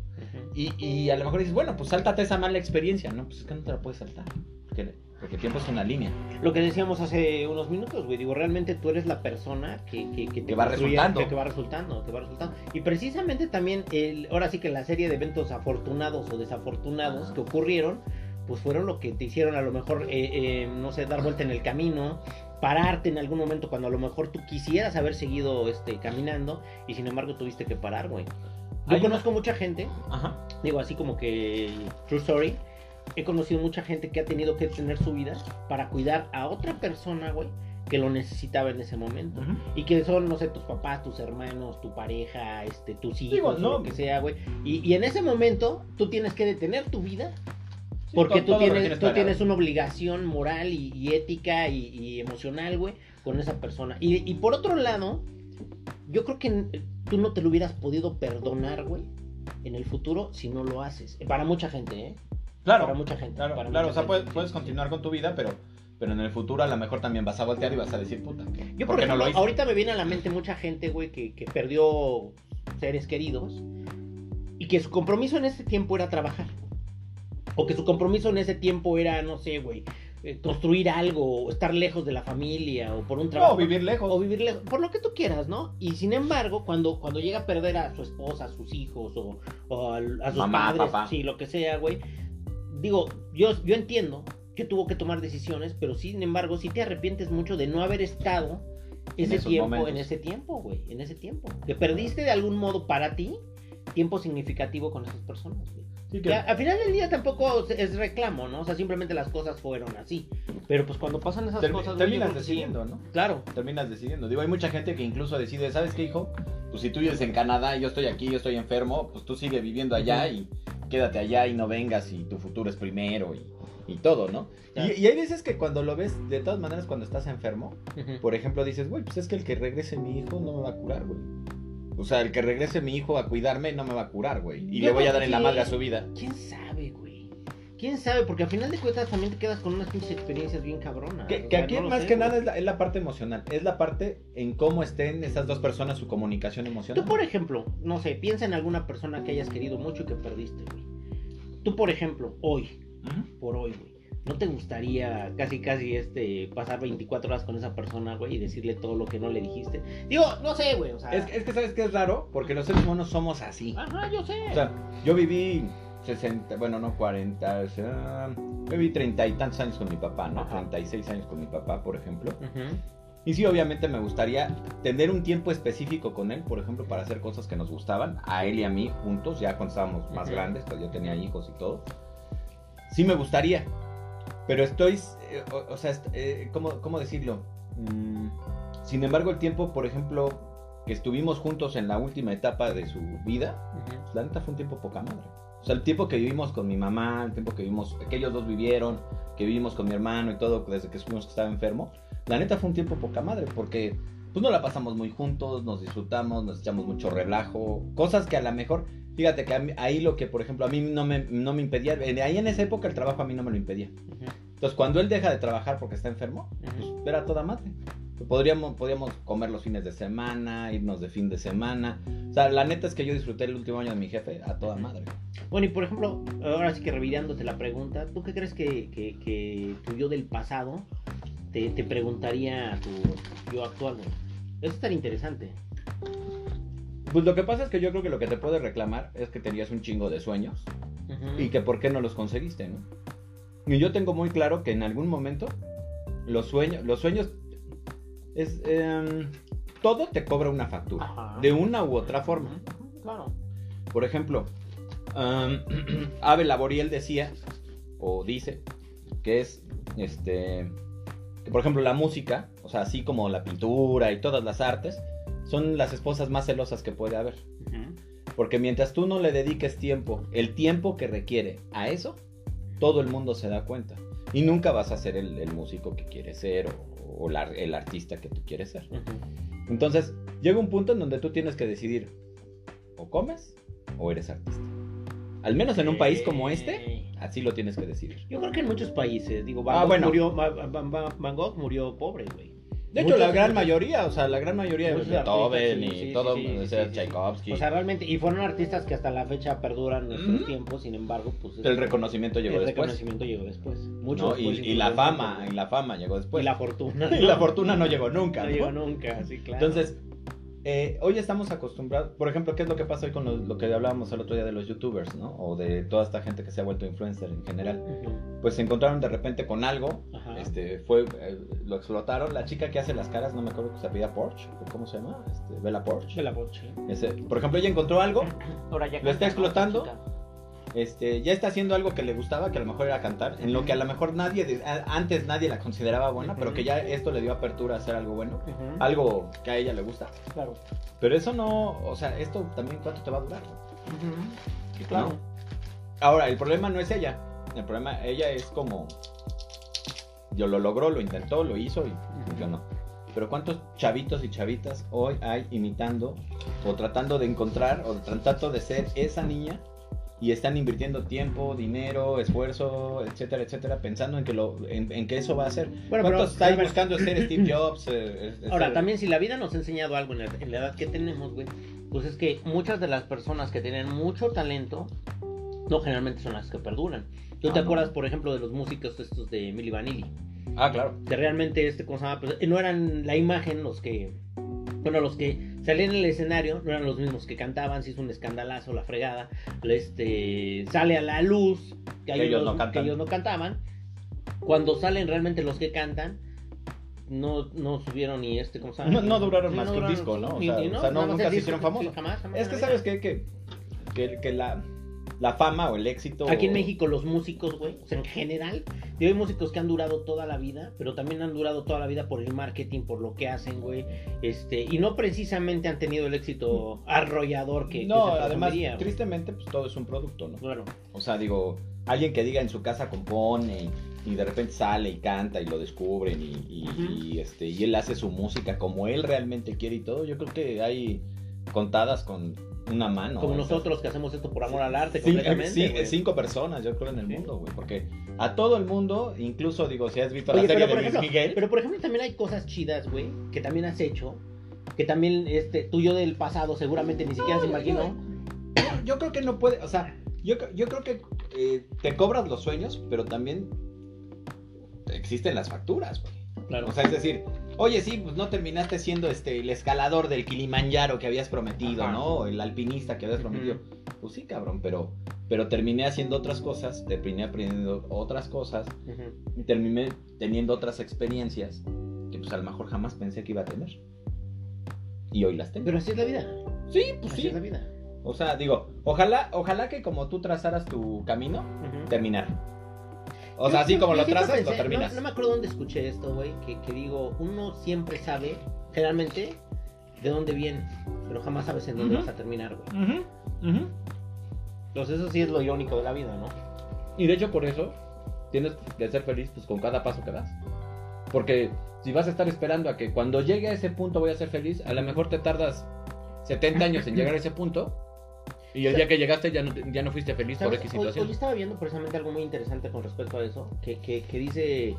[SPEAKER 1] Y, y a lo mejor dices, bueno, pues sáltate esa mala experiencia, ¿no? Pues es que no te la puedes saltar, porque, porque el tiempo es una línea.
[SPEAKER 2] Lo que decíamos hace unos minutos, güey, digo, realmente tú eres la persona que, que, que te
[SPEAKER 1] Que va resultando.
[SPEAKER 2] Que, va resultando, que va resultando. Y precisamente también, el, ahora sí que la serie de eventos afortunados o desafortunados que ocurrieron, pues fueron lo que te hicieron a lo mejor, eh, eh, no sé, dar vuelta en el camino, pararte en algún momento cuando a lo mejor tú quisieras haber seguido este, caminando y sin embargo tuviste que parar, güey. Yo
[SPEAKER 1] Hay una-
[SPEAKER 2] conozco mucha gente
[SPEAKER 1] Ajá.
[SPEAKER 2] digo así como que true story he conocido mucha gente que ha tenido que detener su vida para cuidar a otra persona güey que lo necesitaba en ese momento y que son no sé tus papás tus hermanos tu pareja este tus hijos
[SPEAKER 1] Digo, no.
[SPEAKER 2] lo que sea güey y, y en ese momento tú tienes que detener tu vida
[SPEAKER 1] Sí,
[SPEAKER 2] porque
[SPEAKER 1] todo-
[SPEAKER 2] tú
[SPEAKER 1] todo
[SPEAKER 2] tienes, tú tienes una obligación moral y, y ética y, y emocional, güey, con esa persona. Y, y por otro lado, yo creo que tú no te lo hubieras podido perdonar, güey, en el futuro si no lo haces. Para mucha gente, ¿eh?
[SPEAKER 1] Claro,
[SPEAKER 2] Para mucha gente.
[SPEAKER 1] claro,
[SPEAKER 2] para
[SPEAKER 1] claro, o sea,
[SPEAKER 2] gente,
[SPEAKER 1] puedes,
[SPEAKER 2] sí,
[SPEAKER 1] puedes
[SPEAKER 2] sí,
[SPEAKER 1] continuar con tu vida, pero, pero en el futuro a lo mejor también vas a voltear y vas a decir, puta, ¿qué?
[SPEAKER 2] Yo,
[SPEAKER 1] ¿por
[SPEAKER 2] por
[SPEAKER 1] qué no lo hice?
[SPEAKER 2] ahorita me viene a la mente mucha gente, güey, que, que perdió seres queridos y que su compromiso en ese tiempo era trabajar. O que su compromiso en ese tiempo era, no sé, güey, eh, construir algo, o estar lejos de la familia, o por un trabajo.
[SPEAKER 1] No, vivir lejos.
[SPEAKER 2] O vivir lejos, por lo que tú quieras, ¿no? Y sin embargo, cuando, cuando llega a perder a su esposa, a sus hijos, o, o al- a, sus
[SPEAKER 1] Mamá,
[SPEAKER 2] padres,
[SPEAKER 1] papá.
[SPEAKER 2] sí, lo que sea, güey. Digo, yo, yo entiendo que tuvo que tomar decisiones, pero sin embargo, sí te arrepientes mucho de no haber estado ese tiempo,
[SPEAKER 1] momentos.
[SPEAKER 2] en ese tiempo, güey, en ese tiempo. Que perdiste de algún modo para ti tiempo significativo con esas personas, güey.
[SPEAKER 1] Sí,
[SPEAKER 2] Que al final del día tampoco es reclamo, ¿no? O sea, simplemente las cosas fueron así. Pero pues cuando pasan esas cosas,
[SPEAKER 1] terminas decidiendo, ¿no?
[SPEAKER 2] Claro.
[SPEAKER 1] Terminas decidiendo. Digo, hay mucha gente que incluso decide, ¿sabes qué, hijo? Pues si tú vives en Canadá y yo estoy aquí, yo estoy enfermo, pues tú sigue viviendo allá y quédate allá y no vengas y tu futuro es primero y, y todo, ¿no? Y, y hay veces que cuando lo ves, de todas maneras, cuando estás enfermo, por ejemplo, dices, güey, pues es que el que regrese mi hijo no me va a curar, güey. O sea, el que regrese mi hijo a cuidarme no me va a curar, güey. Y
[SPEAKER 2] Yo
[SPEAKER 1] le voy a dar
[SPEAKER 2] que
[SPEAKER 1] en la madre a su vida.
[SPEAKER 2] ¿Quién sabe, güey? ¿Quién sabe? Porque al final de cuentas también te quedas con unas pinches experiencias bien cabronas.
[SPEAKER 1] Que,
[SPEAKER 2] o
[SPEAKER 1] que
[SPEAKER 2] sea,
[SPEAKER 1] aquí
[SPEAKER 2] no
[SPEAKER 1] más
[SPEAKER 2] sé,
[SPEAKER 1] que
[SPEAKER 2] güey.
[SPEAKER 1] nada es la, es la parte emocional. Es la parte en cómo estén esas dos personas, su comunicación emocional.
[SPEAKER 2] Tú, por ejemplo, no sé, piensa en alguna persona que hayas querido mucho y que perdiste, güey. Tú, por ejemplo, hoy, por hoy, güey. ¿No te gustaría casi, casi, este, pasar 24 horas con esa persona, güey, y decirle todo lo que no le dijiste? Digo, no sé, güey, o sea...
[SPEAKER 1] Es, es que sabes que es raro, porque los seres humanos somos así.
[SPEAKER 2] Ajá, yo sé.
[SPEAKER 1] O sea, yo viví 60, bueno, no 40, o sea, viví 30 y tantos años con mi papá, ¿no?
[SPEAKER 2] Ajá.
[SPEAKER 1] 36 años con mi papá, por ejemplo. Y sí, obviamente me gustaría tener un tiempo específico con él, por ejemplo, para hacer cosas que nos gustaban, a él y a mí juntos, ya cuando estábamos más grandes, pues yo tenía hijos y todo. Sí me gustaría, pero estoy, eh, o, o sea, eh, ¿cómo, cómo decirlo? Mm, sin embargo, el tiempo, por ejemplo, que estuvimos juntos en la última etapa de su vida, la neta fue un tiempo poca madre. O sea, el tiempo que vivimos con mi mamá, el tiempo que vivimos, que ellos dos vivieron, que vivimos con mi hermano y todo, desde que supimos que estaba enfermo, la neta fue un tiempo poca madre, porque pues no la pasamos muy juntos, nos disfrutamos, nos echamos mucho relajo, cosas que a lo mejor, fíjate que mí- ahí lo que, por ejemplo, a mí no me, no me impedía, ahí en esa época el trabajo a mí no me lo impedía. Entonces, cuando él deja de trabajar porque está enfermo, pues era toda madre. Podríamos, podríamos comer los fines de semana, irnos de fin de semana. O sea, la neta es que yo disfruté el último año de mi jefe a toda madre.
[SPEAKER 2] Bueno, y por ejemplo, ahora sí que revirándote la pregunta, ¿tú qué crees que, que, que tu yo del pasado te, te preguntaría a tu yo actual? güey? Eso es tan interesante.
[SPEAKER 1] Pues lo que pasa es que yo creo que lo que te puede reclamar es que tenías un chingo de sueños y que por qué no los conseguiste, ¿no? Y yo tengo muy claro que en algún momento los sueños, los sueños es em, todo te cobra una factura,
[SPEAKER 2] Ajá.
[SPEAKER 1] de una u otra forma.
[SPEAKER 2] Claro.
[SPEAKER 1] Por ejemplo, am, (clears throat) Abel Laboriel decía, o dice, que es, este, que por ejemplo la música, o sea, así como la pintura y todas las artes, son las esposas más celosas que puede haber. Porque mientras tú no le dediques tiempo, el tiempo que requiere a eso, todo el mundo se da cuenta. Y nunca vas a ser el, el músico que quieres ser o, o la- el artista que tú quieres ser. Entonces, llega un punto en donde tú tienes que decidir, o comes o eres artista. Al menos en un país como este, así lo tienes que decidir.
[SPEAKER 2] Yo creo que en muchos países, digo, Van
[SPEAKER 1] Ah,
[SPEAKER 2] Gogh
[SPEAKER 1] bueno.
[SPEAKER 2] murió, Van, Gogh murió pobre, güey.
[SPEAKER 1] De hecho,
[SPEAKER 2] Muchos-
[SPEAKER 1] la gran mayoría, o sea, la gran mayoría de Beethoven
[SPEAKER 2] sí,
[SPEAKER 1] y
[SPEAKER 2] sí,
[SPEAKER 1] todo,
[SPEAKER 2] sí,
[SPEAKER 1] o sea. Tchaikovsky,
[SPEAKER 2] O sea, realmente, y fueron artistas que hasta la fecha perduran nuestros
[SPEAKER 1] Ujú.
[SPEAKER 2] tiempos, sin embargo, pues...
[SPEAKER 1] el reconocimiento llegó
[SPEAKER 2] el
[SPEAKER 1] después.
[SPEAKER 2] reconocimiento llegó después. Mucho
[SPEAKER 1] ¿no?
[SPEAKER 2] después,
[SPEAKER 1] y, y la fama, y la fama llegó después.
[SPEAKER 2] y la fortuna. (laughs)
[SPEAKER 1] Y la fortuna no llegó nunca.
[SPEAKER 2] No
[SPEAKER 1] ¿no?
[SPEAKER 2] llegó nunca, sí, claro.
[SPEAKER 1] Entonces, eh, hoy estamos acostumbrados, por ejemplo, ¿qué es lo que pasa hoy con lo, lo que hablábamos el otro día de los youtubers, ¿no? O de toda esta gente que se ha vuelto influencer en general. Pues se encontraron de repente con algo,
[SPEAKER 2] Ajá.
[SPEAKER 1] este, fue, eh, lo explotaron. La chica que hace las caras, no me acuerdo que se apellida Porsche, ¿cómo se llama? Este, Bella Porsche.
[SPEAKER 2] De la Porsche.
[SPEAKER 1] Ese- por ejemplo, ella encontró algo,
[SPEAKER 2] Ahora ya
[SPEAKER 1] ¿Lo está explotando? Este, ya está haciendo algo que le gustaba, que a lo mejor era cantar, en lo que a lo mejor nadie, de- a- antes nadie la consideraba buena, pero que ya esto le dio apertura a hacer algo bueno, algo que a ella le gusta.
[SPEAKER 2] Claro.
[SPEAKER 1] Pero eso no, o sea, esto también cuánto te va a durar.
[SPEAKER 2] Claro.
[SPEAKER 1] ¿no? Ahora, el problema no es ella. El problema, ella es como. Yo lo logró, lo intentó, lo hizo y funcionó. Pero ¿cuántos chavitos y chavitas hoy hay imitando o tratando de encontrar o tratando de ser esa niña y están invirtiendo tiempo, dinero, esfuerzo, etcétera, etcétera, pensando en que lo, en, en que eso va a ser?
[SPEAKER 2] Bueno, pero,
[SPEAKER 1] ¿Cuántos
[SPEAKER 2] ver,
[SPEAKER 1] buscando ser Steve Jobs? eh, eh,
[SPEAKER 2] Ahora,
[SPEAKER 1] ser-
[SPEAKER 2] también si la vida nos ha enseñado algo en la, en la edad que tenemos, güey, pues es que muchas de las personas que tienen mucho talento, no generalmente son las que perduran. ¿Tú
[SPEAKER 1] Ah,
[SPEAKER 2] te
[SPEAKER 1] no.
[SPEAKER 2] acuerdas, por ejemplo, de los músicos estos de Milli Vanilli?
[SPEAKER 1] Ah, claro.
[SPEAKER 2] Que realmente, este, ¿cómo se llama? Pues, eh, no eran la imagen los que... Bueno, los que salían en el escenario no eran los mismos que cantaban, se hizo un escandalazo, la fregada. Este, sale a la luz que,
[SPEAKER 1] Que ellos no
[SPEAKER 2] que ellos no cantaban. Cuando salen realmente los que cantan, no, no subieron ni este, ¿cómo se llama?
[SPEAKER 1] No- no duraron
[SPEAKER 2] Sí,
[SPEAKER 1] más que un disco, ¿no? O sea,
[SPEAKER 2] ni
[SPEAKER 1] o sea, no- nunca se hicieron famosos.
[SPEAKER 2] jamás, jamás
[SPEAKER 1] Es que sabes que, que, que la, la fama o el éxito...
[SPEAKER 2] Aquí en México los músicos, güey, o sea, en general, y hay músicos que han durado toda la vida, pero también han durado toda la vida por el marketing, por lo que hacen, güey, este, y no precisamente han tenido el éxito arrollador que, que
[SPEAKER 1] no,
[SPEAKER 2] se
[SPEAKER 1] además, tristemente, pues todo es un producto, ¿no?
[SPEAKER 2] Claro.
[SPEAKER 1] O sea, digo, alguien que diga en su casa compone y de repente sale y canta y lo descubren y, y, este, y él hace su música como él realmente quiere y todo, yo creo que hay contadas con una mano.
[SPEAKER 2] Como nosotros que hacemos esto por amor al arte, completamente.
[SPEAKER 1] sí,
[SPEAKER 2] güey.
[SPEAKER 1] cinco personas, yo creo, en el
[SPEAKER 2] Sí.
[SPEAKER 1] mundo, güey. Porque a todo el mundo, incluso, digo, si has visto
[SPEAKER 2] Oye,
[SPEAKER 1] la serie
[SPEAKER 2] pero por,
[SPEAKER 1] de Luis
[SPEAKER 2] ejemplo,
[SPEAKER 1] Miguel.
[SPEAKER 2] pero por ejemplo también hay cosas chidas, güey, que también has hecho, que también este, tú y yo del pasado seguramente ni siquiera se imaginó.
[SPEAKER 1] Yo creo que no puede, o sea, yo, yo creo que eh, te cobras los sueños, pero también existen las facturas, güey.
[SPEAKER 2] Claro.
[SPEAKER 1] O sea, es decir, oye, sí, pues no terminaste siendo este el escalador del Kilimanjaro que habías prometido,
[SPEAKER 2] Ajá.
[SPEAKER 1] ¿no? El alpinista que habías prometido. Pues sí, cabrón, pero, pero terminé haciendo otras cosas, terminé aprendiendo otras cosas, y terminé teniendo otras experiencias que pues a lo mejor jamás pensé que iba a tener. Y hoy las tengo.
[SPEAKER 2] Pero así es la vida.
[SPEAKER 1] sí, pues
[SPEAKER 2] Así
[SPEAKER 1] sí.
[SPEAKER 2] es la vida.
[SPEAKER 1] O sea, digo, ojalá, ojalá que como tú trazaras tu camino,
[SPEAKER 2] Ujú.
[SPEAKER 1] terminar. O sea, así como lo trazas, lo terminas.
[SPEAKER 2] No, no me acuerdo dónde escuché esto, güey, que, que digo, uno siempre sabe, generalmente, de dónde viene, pero jamás sabes en dónde vas a terminar, güey.
[SPEAKER 1] Ujú.
[SPEAKER 2] Entonces eso sí es lo irónico de la vida, ¿no?
[SPEAKER 1] Y de hecho por eso tienes que ser feliz pues con cada paso que das. Porque si vas a estar esperando a que cuando llegue a ese punto voy a ser feliz, a lo mejor te tardas 70 años en llegar a ese punto y el día que llegaste ya no, ya no fuiste feliz por. X
[SPEAKER 2] Hoy, hoy
[SPEAKER 1] situación.
[SPEAKER 2] estaba viendo precisamente algo muy interesante con respecto a eso, que, que, que dice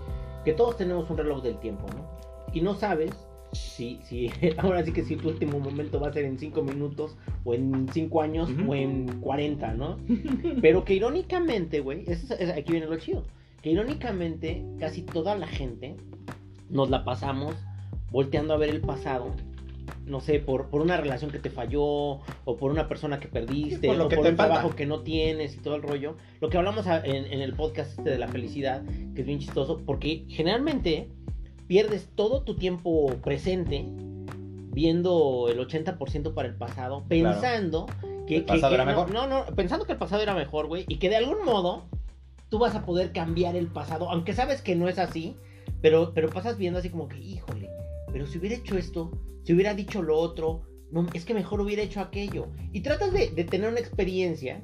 [SPEAKER 2] que todos tenemos un reloj del tiempo, ¿no? Y no sabes si, si (laughs) ahora sí que si tu último momento va a ser en 5 minutos, o en 5 años,
[SPEAKER 1] Ujú.
[SPEAKER 2] o en 40, ¿no? (laughs) Pero que irónicamente, güey, es- es- aquí viene lo chido, que irónicamente casi toda la gente nos la pasamos volteando a ver el pasado no sé, por, por una relación que te falló, o por una persona que perdiste,
[SPEAKER 1] Sí, por lo
[SPEAKER 2] o
[SPEAKER 1] que
[SPEAKER 2] por
[SPEAKER 1] te
[SPEAKER 2] un
[SPEAKER 1] falta.
[SPEAKER 2] trabajo que no tienes y todo el rollo. Lo que hablamos a- en, en el podcast este de la felicidad, que es bien chistoso, porque generalmente pierdes todo tu tiempo presente viendo el 80% para el pasado, pensando que,
[SPEAKER 1] El
[SPEAKER 2] que-
[SPEAKER 1] pasado
[SPEAKER 2] que
[SPEAKER 1] era
[SPEAKER 2] no,
[SPEAKER 1] mejor.
[SPEAKER 2] No, no, pensando que el pasado era mejor, güey, y que de algún modo tú vas a poder cambiar el pasado, aunque sabes que no es así, pero, pero pasas viendo así como que, híjole, pero si hubiera hecho esto, si hubiera dicho lo otro, no, es que mejor hubiera hecho aquello. Y tratas de, de tener una experiencia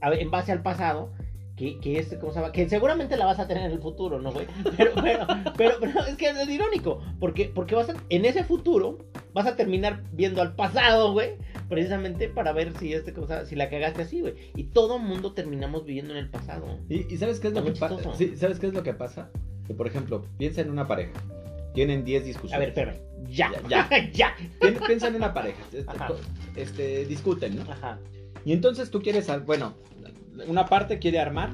[SPEAKER 2] a en base al pasado. Que, que, es, ¿cómo se llama? que seguramente la vas a tener en el futuro, ¿no, güey? (laughs) Pero, pero, pero, pero es que es irónico, porque, porque vas a, en ese futuro vas a terminar viendo al pasado, güey, precisamente para ver si, este, ¿cómo se llama? si la cagaste así, güey. Y todo mundo terminamos viviendo en el pasado.
[SPEAKER 1] ¿Y, y sabes qué es lo
[SPEAKER 2] Está
[SPEAKER 1] que
[SPEAKER 2] muy
[SPEAKER 1] pasa? Sí, ¿Sabes qué es lo que pasa? Que, por ejemplo, piensa en una pareja. Tienen 10
[SPEAKER 2] A
[SPEAKER 1] discusiones.
[SPEAKER 2] ver, espérame. Ya,
[SPEAKER 1] Ya,
[SPEAKER 2] ya, (laughs) ya.
[SPEAKER 1] Piensa en una pareja. Este, este, discuten, ¿no?
[SPEAKER 2] Ajá.
[SPEAKER 1] Y entonces tú quieres, ar- bueno, una parte quiere armar.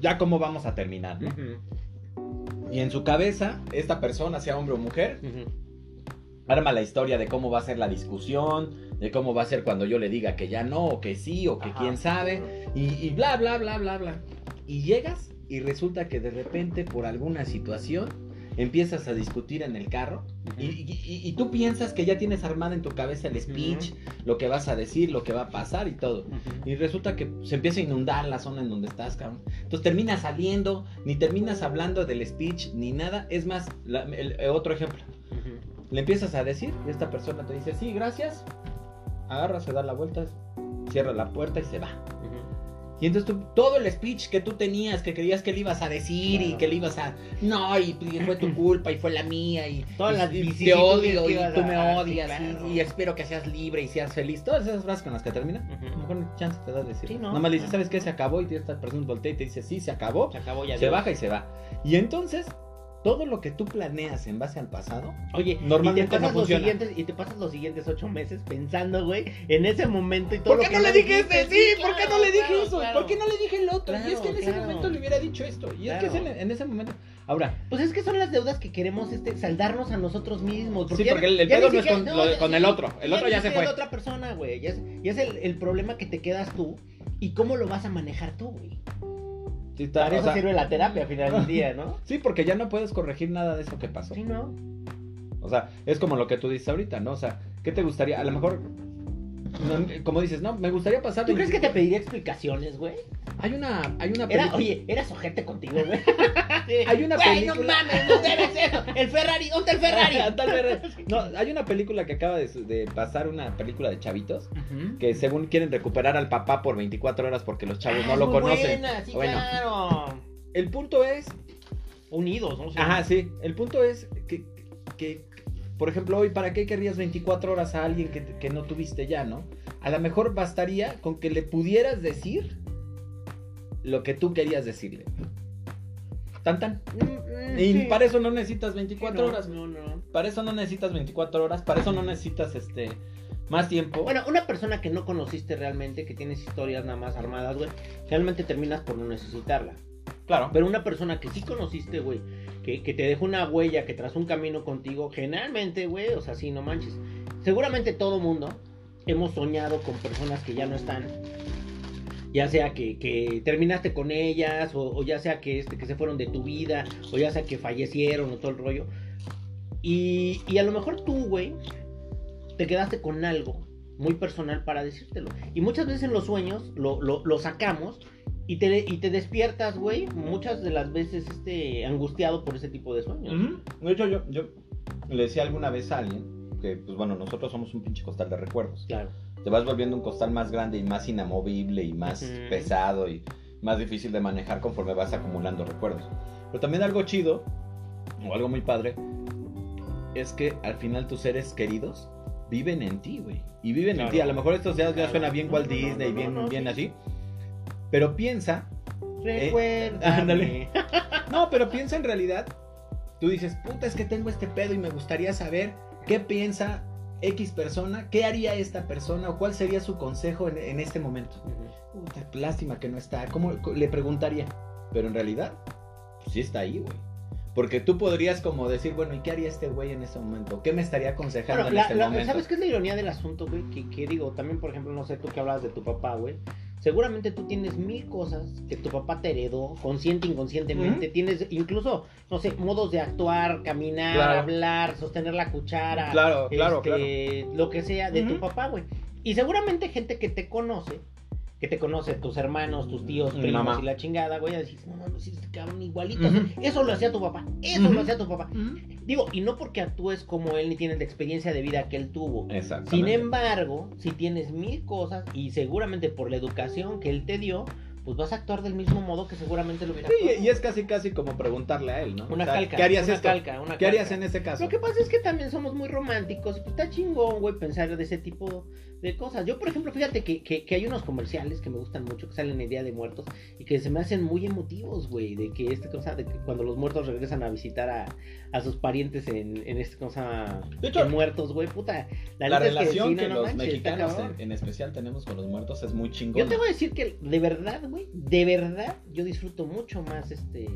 [SPEAKER 1] Ya cómo vamos a terminar, ¿no?
[SPEAKER 2] Ujú,
[SPEAKER 1] Y en su cabeza, esta persona, sea hombre o mujer,
[SPEAKER 2] ujú.
[SPEAKER 1] arma la historia de cómo va a ser la discusión, de cómo va a ser cuando yo le diga que ya no, o que sí, o que
[SPEAKER 2] Ajá.
[SPEAKER 1] quién sabe, y, y bla, bla, bla, bla, bla. Y llegas y resulta que de repente, por alguna situación, empiezas a discutir en el carro y, y- y- y tú piensas que ya tienes armada en tu cabeza el speech, lo que vas a decir, lo que va a pasar y todo. Y resulta que se empieza a inundar la zona en donde estás, cabrón. Entonces terminas saliendo, ni terminas hablando del speech, ni nada. Es más, la- el- el otro ejemplo. Le empiezas a decir y esta persona te dice, sí, gracias. Agarra, se da la vuelta, cierra la puerta y se va. Y entonces tú, todo el speech que tú tenías, que creías que le ibas a decir y que le ibas a... No, y, y fue tu culpa y fue la mía y,
[SPEAKER 2] Todas
[SPEAKER 1] y-
[SPEAKER 2] las
[SPEAKER 1] y te
[SPEAKER 2] vicisitudes
[SPEAKER 1] odio y tú me
[SPEAKER 2] sí,
[SPEAKER 1] odias y-
[SPEAKER 2] claro.
[SPEAKER 1] y, espero que seas libre y seas feliz. Todas esas frases con las que termina. A lo mejor ni chance te da de decir.
[SPEAKER 2] Sí, ¿no?
[SPEAKER 1] Nada más le dices,
[SPEAKER 2] No.
[SPEAKER 1] ¿sabes qué? Se acabó y esta persona voltea y te dice, sí, se acabó.
[SPEAKER 2] Se acabó ya.
[SPEAKER 1] Se
[SPEAKER 2] Dios.
[SPEAKER 1] baja y se va. Y entonces, todo lo que tú planeas en base al pasado,
[SPEAKER 2] Oye,
[SPEAKER 1] Normalmente
[SPEAKER 2] y te pasas
[SPEAKER 1] no
[SPEAKER 2] los
[SPEAKER 1] funciona.
[SPEAKER 2] siguientes y te pasas los siguientes ocho meses pensando, güey, en ese momento y todo
[SPEAKER 1] ¿Por
[SPEAKER 2] lo
[SPEAKER 1] qué
[SPEAKER 2] que
[SPEAKER 1] no le dije este? Sí, ¿por qué no
[SPEAKER 2] claro,
[SPEAKER 1] le dije
[SPEAKER 2] claro,
[SPEAKER 1] eso?
[SPEAKER 2] claro.
[SPEAKER 1] ¿Por qué no le dije el otro? y es que en
[SPEAKER 2] Claro,
[SPEAKER 1] ese
[SPEAKER 2] claro.
[SPEAKER 1] momento le hubiera dicho esto. Y es que es en,
[SPEAKER 2] Claro.
[SPEAKER 1] en ese momento. Ahora,
[SPEAKER 2] Pues es que son las deudas que queremos este, saldarnos a nosotros mismos.
[SPEAKER 1] Sí,
[SPEAKER 2] ya-
[SPEAKER 1] porque el- el pedo no es con lo el otro. El otro ya se fue.
[SPEAKER 2] es otra persona, güey. Es, ya es el, el problema que te quedas tú y cómo lo vas a manejar tú, güey. Para eso
[SPEAKER 1] sea,
[SPEAKER 2] sirve la terapia al final del día, ¿no? (laughs)
[SPEAKER 1] sí, porque ya no puedes corregir nada de eso que pasó.
[SPEAKER 2] Sí, ¿no?
[SPEAKER 1] O sea, es como lo que tú dices ahorita, ¿no? O sea, ¿qué te gustaría? A lo mejor, no, como dices, no, me gustaría pasar.
[SPEAKER 2] ¿Tú crees que
[SPEAKER 1] 20
[SPEAKER 2] te pediría explicaciones, güey?
[SPEAKER 1] Hay una, hay una
[SPEAKER 2] Era,
[SPEAKER 1] película.
[SPEAKER 2] oye, eras ojete contigo, güey. (laughs)
[SPEAKER 1] Hay una
[SPEAKER 2] Güey,
[SPEAKER 1] película-
[SPEAKER 2] no mames, no debes eso. El Ferrari, ¿dónde el Ferrari? (laughs) (laughs)
[SPEAKER 1] No, hay una película que acaba de, de pasar, una película de chavitos, que según quieren recuperar al papá por 24 horas porque los chavos
[SPEAKER 2] Ah,
[SPEAKER 1] no lo conocen.
[SPEAKER 2] buena, sí,
[SPEAKER 1] Bueno.
[SPEAKER 2] claro.
[SPEAKER 1] El punto es,
[SPEAKER 2] Unidos, ¿no?
[SPEAKER 1] ajá, sí, el punto es que, que, por ejemplo, hoy, ¿para qué querrías 24 horas a alguien que, que no tuviste ya, no? A lo mejor bastaría con que le pudieras decir lo que tú querías decirle. Tan tan.
[SPEAKER 2] Mm, mm,
[SPEAKER 1] Y
[SPEAKER 2] sí.
[SPEAKER 1] para eso no necesitas 24
[SPEAKER 2] No,
[SPEAKER 1] horas.
[SPEAKER 2] No, no.
[SPEAKER 1] Para eso no necesitas 24 horas, para eso no necesitas este más tiempo.
[SPEAKER 2] Bueno, una persona que no conociste realmente, que tienes historias nada más armadas, güey, realmente terminas por no necesitarla.
[SPEAKER 1] Claro.
[SPEAKER 2] Pero una persona que sí conociste, güey, que, que te dejó una huella, que trazó un camino contigo, generalmente, güey, o sea, sí, no manches. Seguramente todo mundo hemos soñado con personas que ya no están. Ya sea que, que terminaste con ellas, o, ya sea que, este, que se fueron de tu vida, o ya sea que fallecieron, o todo el rollo. Y, y a lo mejor tú, güey, te quedaste con algo muy personal para decírtelo. Y muchas veces en los sueños lo, lo, lo sacamos y te, y te despiertas, güey, muchas de las veces este, angustiado por ese tipo de sueños.
[SPEAKER 1] Ujú. De hecho, yo, yo le decía alguna vez a alguien que, pues bueno, nosotros somos un pinche costal de recuerdos.
[SPEAKER 2] Claro.
[SPEAKER 1] Te vas volviendo un costal más grande y más inamovible y más
[SPEAKER 2] Ujú.
[SPEAKER 1] pesado y más difícil de manejar conforme vas acumulando recuerdos. Pero también algo chido, o algo muy padre, es que al final tus seres queridos viven en ti, güey. Y viven
[SPEAKER 2] Claro.
[SPEAKER 1] en ti. A lo mejor esto ya, ya
[SPEAKER 2] Claro.
[SPEAKER 1] suena bien Walt
[SPEAKER 2] No, no, no,
[SPEAKER 1] Disney,
[SPEAKER 2] no,
[SPEAKER 1] bien,
[SPEAKER 2] no,
[SPEAKER 1] bien
[SPEAKER 2] sí.
[SPEAKER 1] Pero piensa
[SPEAKER 2] Recuérdame.
[SPEAKER 1] ándale. (laughs) No, pero piensa en realidad. Tú dices, puta, es que tengo este pedo y me gustaría saber qué piensa X persona, qué haría esta persona o cuál sería su consejo en, en este momento.
[SPEAKER 2] Ujú.
[SPEAKER 1] Puta, lástima que no está. ¿Cómo le preguntaría? Pero en realidad, pues sí está ahí, güey. Porque tú podrías como decir, bueno, ¿y qué haría este güey en ese momento? ¿Qué me estaría aconsejando
[SPEAKER 2] Bueno,
[SPEAKER 1] en
[SPEAKER 2] la-
[SPEAKER 1] este
[SPEAKER 2] la-
[SPEAKER 1] momento?
[SPEAKER 2] ¿Sabes qué es la ironía del asunto, güey? Que, que digo, también, por ejemplo, no sé, tú que hablabas de tu papá, güey. Seguramente tú tienes mil cosas que tu papá te heredó, consciente, inconscientemente. Tienes incluso, no sé, modos de actuar, caminar,
[SPEAKER 1] Claro.
[SPEAKER 2] hablar, sostener la cuchara.
[SPEAKER 1] Claro, claro,
[SPEAKER 2] este, Lo que sea de tu papá, güey. Y seguramente gente que te conoce, que te conoce, tus hermanos, tus tíos, primos
[SPEAKER 1] mamá.
[SPEAKER 2] y la chingada, güey, a decir, no mames, este cabrón igualito.
[SPEAKER 1] Ujú.
[SPEAKER 2] Eso lo hacía tu papá, eso lo hacía tu papá. Digo, y no porque actúes como él ni tienes la experiencia de vida que él tuvo. Sin embargo, si tienes mil cosas y seguramente por la educación que él te dio, pues vas a actuar del mismo modo que seguramente lo hubiera
[SPEAKER 1] Sí, y es casi casi como preguntarle a él, ¿no?
[SPEAKER 2] Una
[SPEAKER 1] O sea,
[SPEAKER 2] calca.
[SPEAKER 1] ¿Qué harías
[SPEAKER 2] una
[SPEAKER 1] esto?
[SPEAKER 2] calca, una
[SPEAKER 1] ¿Qué harías en ese caso?
[SPEAKER 2] Lo que pasa es que también somos muy románticos pues está chingón, güey, pensar de ese tipo de cosas. Yo, por ejemplo, fíjate que, que, que hay unos comerciales que me gustan mucho, que salen en Día de Muertos y que se me hacen muy emotivos, güey, de que este cosa, de que cuando los muertos regresan a visitar a, a sus parientes en, en este cosa,
[SPEAKER 1] De hecho,
[SPEAKER 2] en muertos, güey, puta.
[SPEAKER 1] La,
[SPEAKER 2] es
[SPEAKER 1] relación que,
[SPEAKER 2] no
[SPEAKER 1] los
[SPEAKER 2] manches,
[SPEAKER 1] mexicanos en, en especial tenemos con los muertos es muy chingón.
[SPEAKER 2] Yo te voy a decir que de verdad, güey, de verdad, yo disfruto mucho más este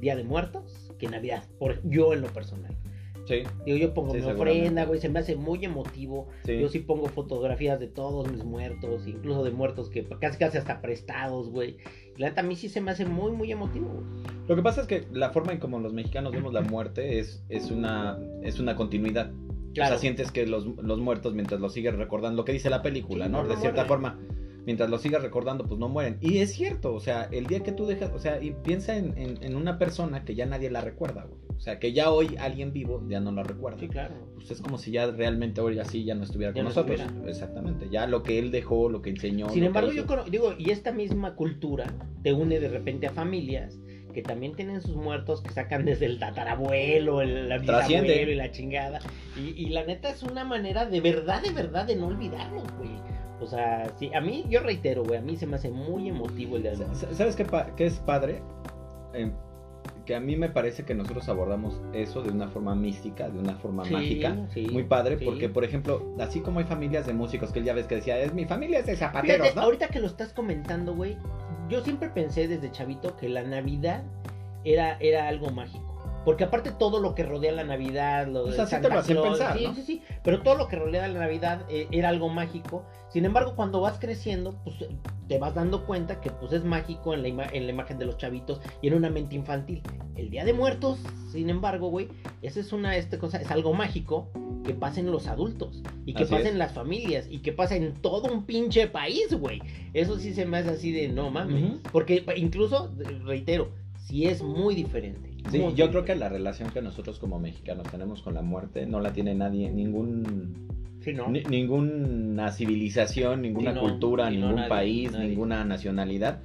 [SPEAKER 2] Día de Muertos que Navidad, por yo en lo personal.
[SPEAKER 1] Sí,
[SPEAKER 2] Digo, yo pongo
[SPEAKER 1] Sí,
[SPEAKER 2] mi ofrenda, güey, se me hace muy emotivo.
[SPEAKER 1] sí.
[SPEAKER 2] Yo sí pongo fotografías de todos mis muertos, incluso de muertos que casi casi hasta prestados, güey. La neta a mí sí se me hace muy, muy emotivo.
[SPEAKER 1] Lo que pasa es que la forma en como los mexicanos vemos la muerte es, es, una, es una continuidad. O sea, sientes que los, los muertos, mientras los sigues recordando, lo que dice la película,
[SPEAKER 2] Sí,
[SPEAKER 1] ¿no?
[SPEAKER 2] no,
[SPEAKER 1] De
[SPEAKER 2] no
[SPEAKER 1] cierta forma, mientras los sigas recordando, pues no mueren. Y es cierto, o sea, el día que tú dejas, o sea, y piensa en, en- en una persona que ya nadie la recuerda, güey. O sea, que ya hoy alguien vivo ya no la recuerda.
[SPEAKER 2] Sí, claro.
[SPEAKER 1] Pues es como si ya realmente hoy así ya no estuviera
[SPEAKER 2] Ya
[SPEAKER 1] con
[SPEAKER 2] no
[SPEAKER 1] nosotros.
[SPEAKER 2] estuviera.
[SPEAKER 1] Exactamente. Ya lo que él dejó, lo que enseñó.
[SPEAKER 2] Sin
[SPEAKER 1] lo
[SPEAKER 2] embargo, yo cono- digo, y esta misma cultura te une de repente a familias que también tienen sus muertos que sacan desde el tatarabuelo, el bisabuelo y la chingada. Y, y la neta es una manera de verdad, de verdad, de no olvidarlos, güey. O sea, sí, a mí, yo reitero, güey, a mí se me hace muy emotivo el de
[SPEAKER 1] ¿Sabes qué, pa- qué es padre? Eh, que a mí me parece que nosotros abordamos eso de una forma mística, de una forma
[SPEAKER 2] Sí,
[SPEAKER 1] mágica.
[SPEAKER 2] sí,
[SPEAKER 1] Muy padre,
[SPEAKER 2] sí.
[SPEAKER 1] porque por ejemplo, así como hay familias de músicos que él ya ves que decía, es mi familia es de zapateros,
[SPEAKER 2] Fíjate,
[SPEAKER 1] ¿no?
[SPEAKER 2] ahorita que lo estás comentando, güey, yo siempre pensé desde chavito que la Navidad era, era algo mágico. Porque aparte todo lo que rodea la Navidad, lo
[SPEAKER 1] Pues
[SPEAKER 2] de
[SPEAKER 1] así te
[SPEAKER 2] Santa
[SPEAKER 1] lo hacían
[SPEAKER 2] Claus,
[SPEAKER 1] pensar,
[SPEAKER 2] sí,
[SPEAKER 1] ¿no?
[SPEAKER 2] sí, sí, pero todo lo que rodea la Navidad eh, era algo mágico. Sin embargo, cuando vas creciendo, pues te vas dando cuenta que pues es mágico en la, ima- en la imagen de los chavitos y en una mente infantil. El Día de Muertos, sin embargo, güey, esa es una este cosa, es algo mágico que pasa en los adultos y que
[SPEAKER 1] Así
[SPEAKER 2] pasa
[SPEAKER 1] es.
[SPEAKER 2] en las familias y que pasa en todo un pinche país, güey. Eso sí se me hace así de no mames. Porque incluso, reitero, sí es muy diferente.
[SPEAKER 1] Sí, yo creo que la relación que nosotros como mexicanos tenemos con la muerte no la tiene nadie, ningún
[SPEAKER 2] Sí, ¿no?
[SPEAKER 1] ni- ninguna civilización, ninguna
[SPEAKER 2] no,
[SPEAKER 1] cultura, ningún
[SPEAKER 2] nadie,
[SPEAKER 1] país,
[SPEAKER 2] nadie.
[SPEAKER 1] ninguna nacionalidad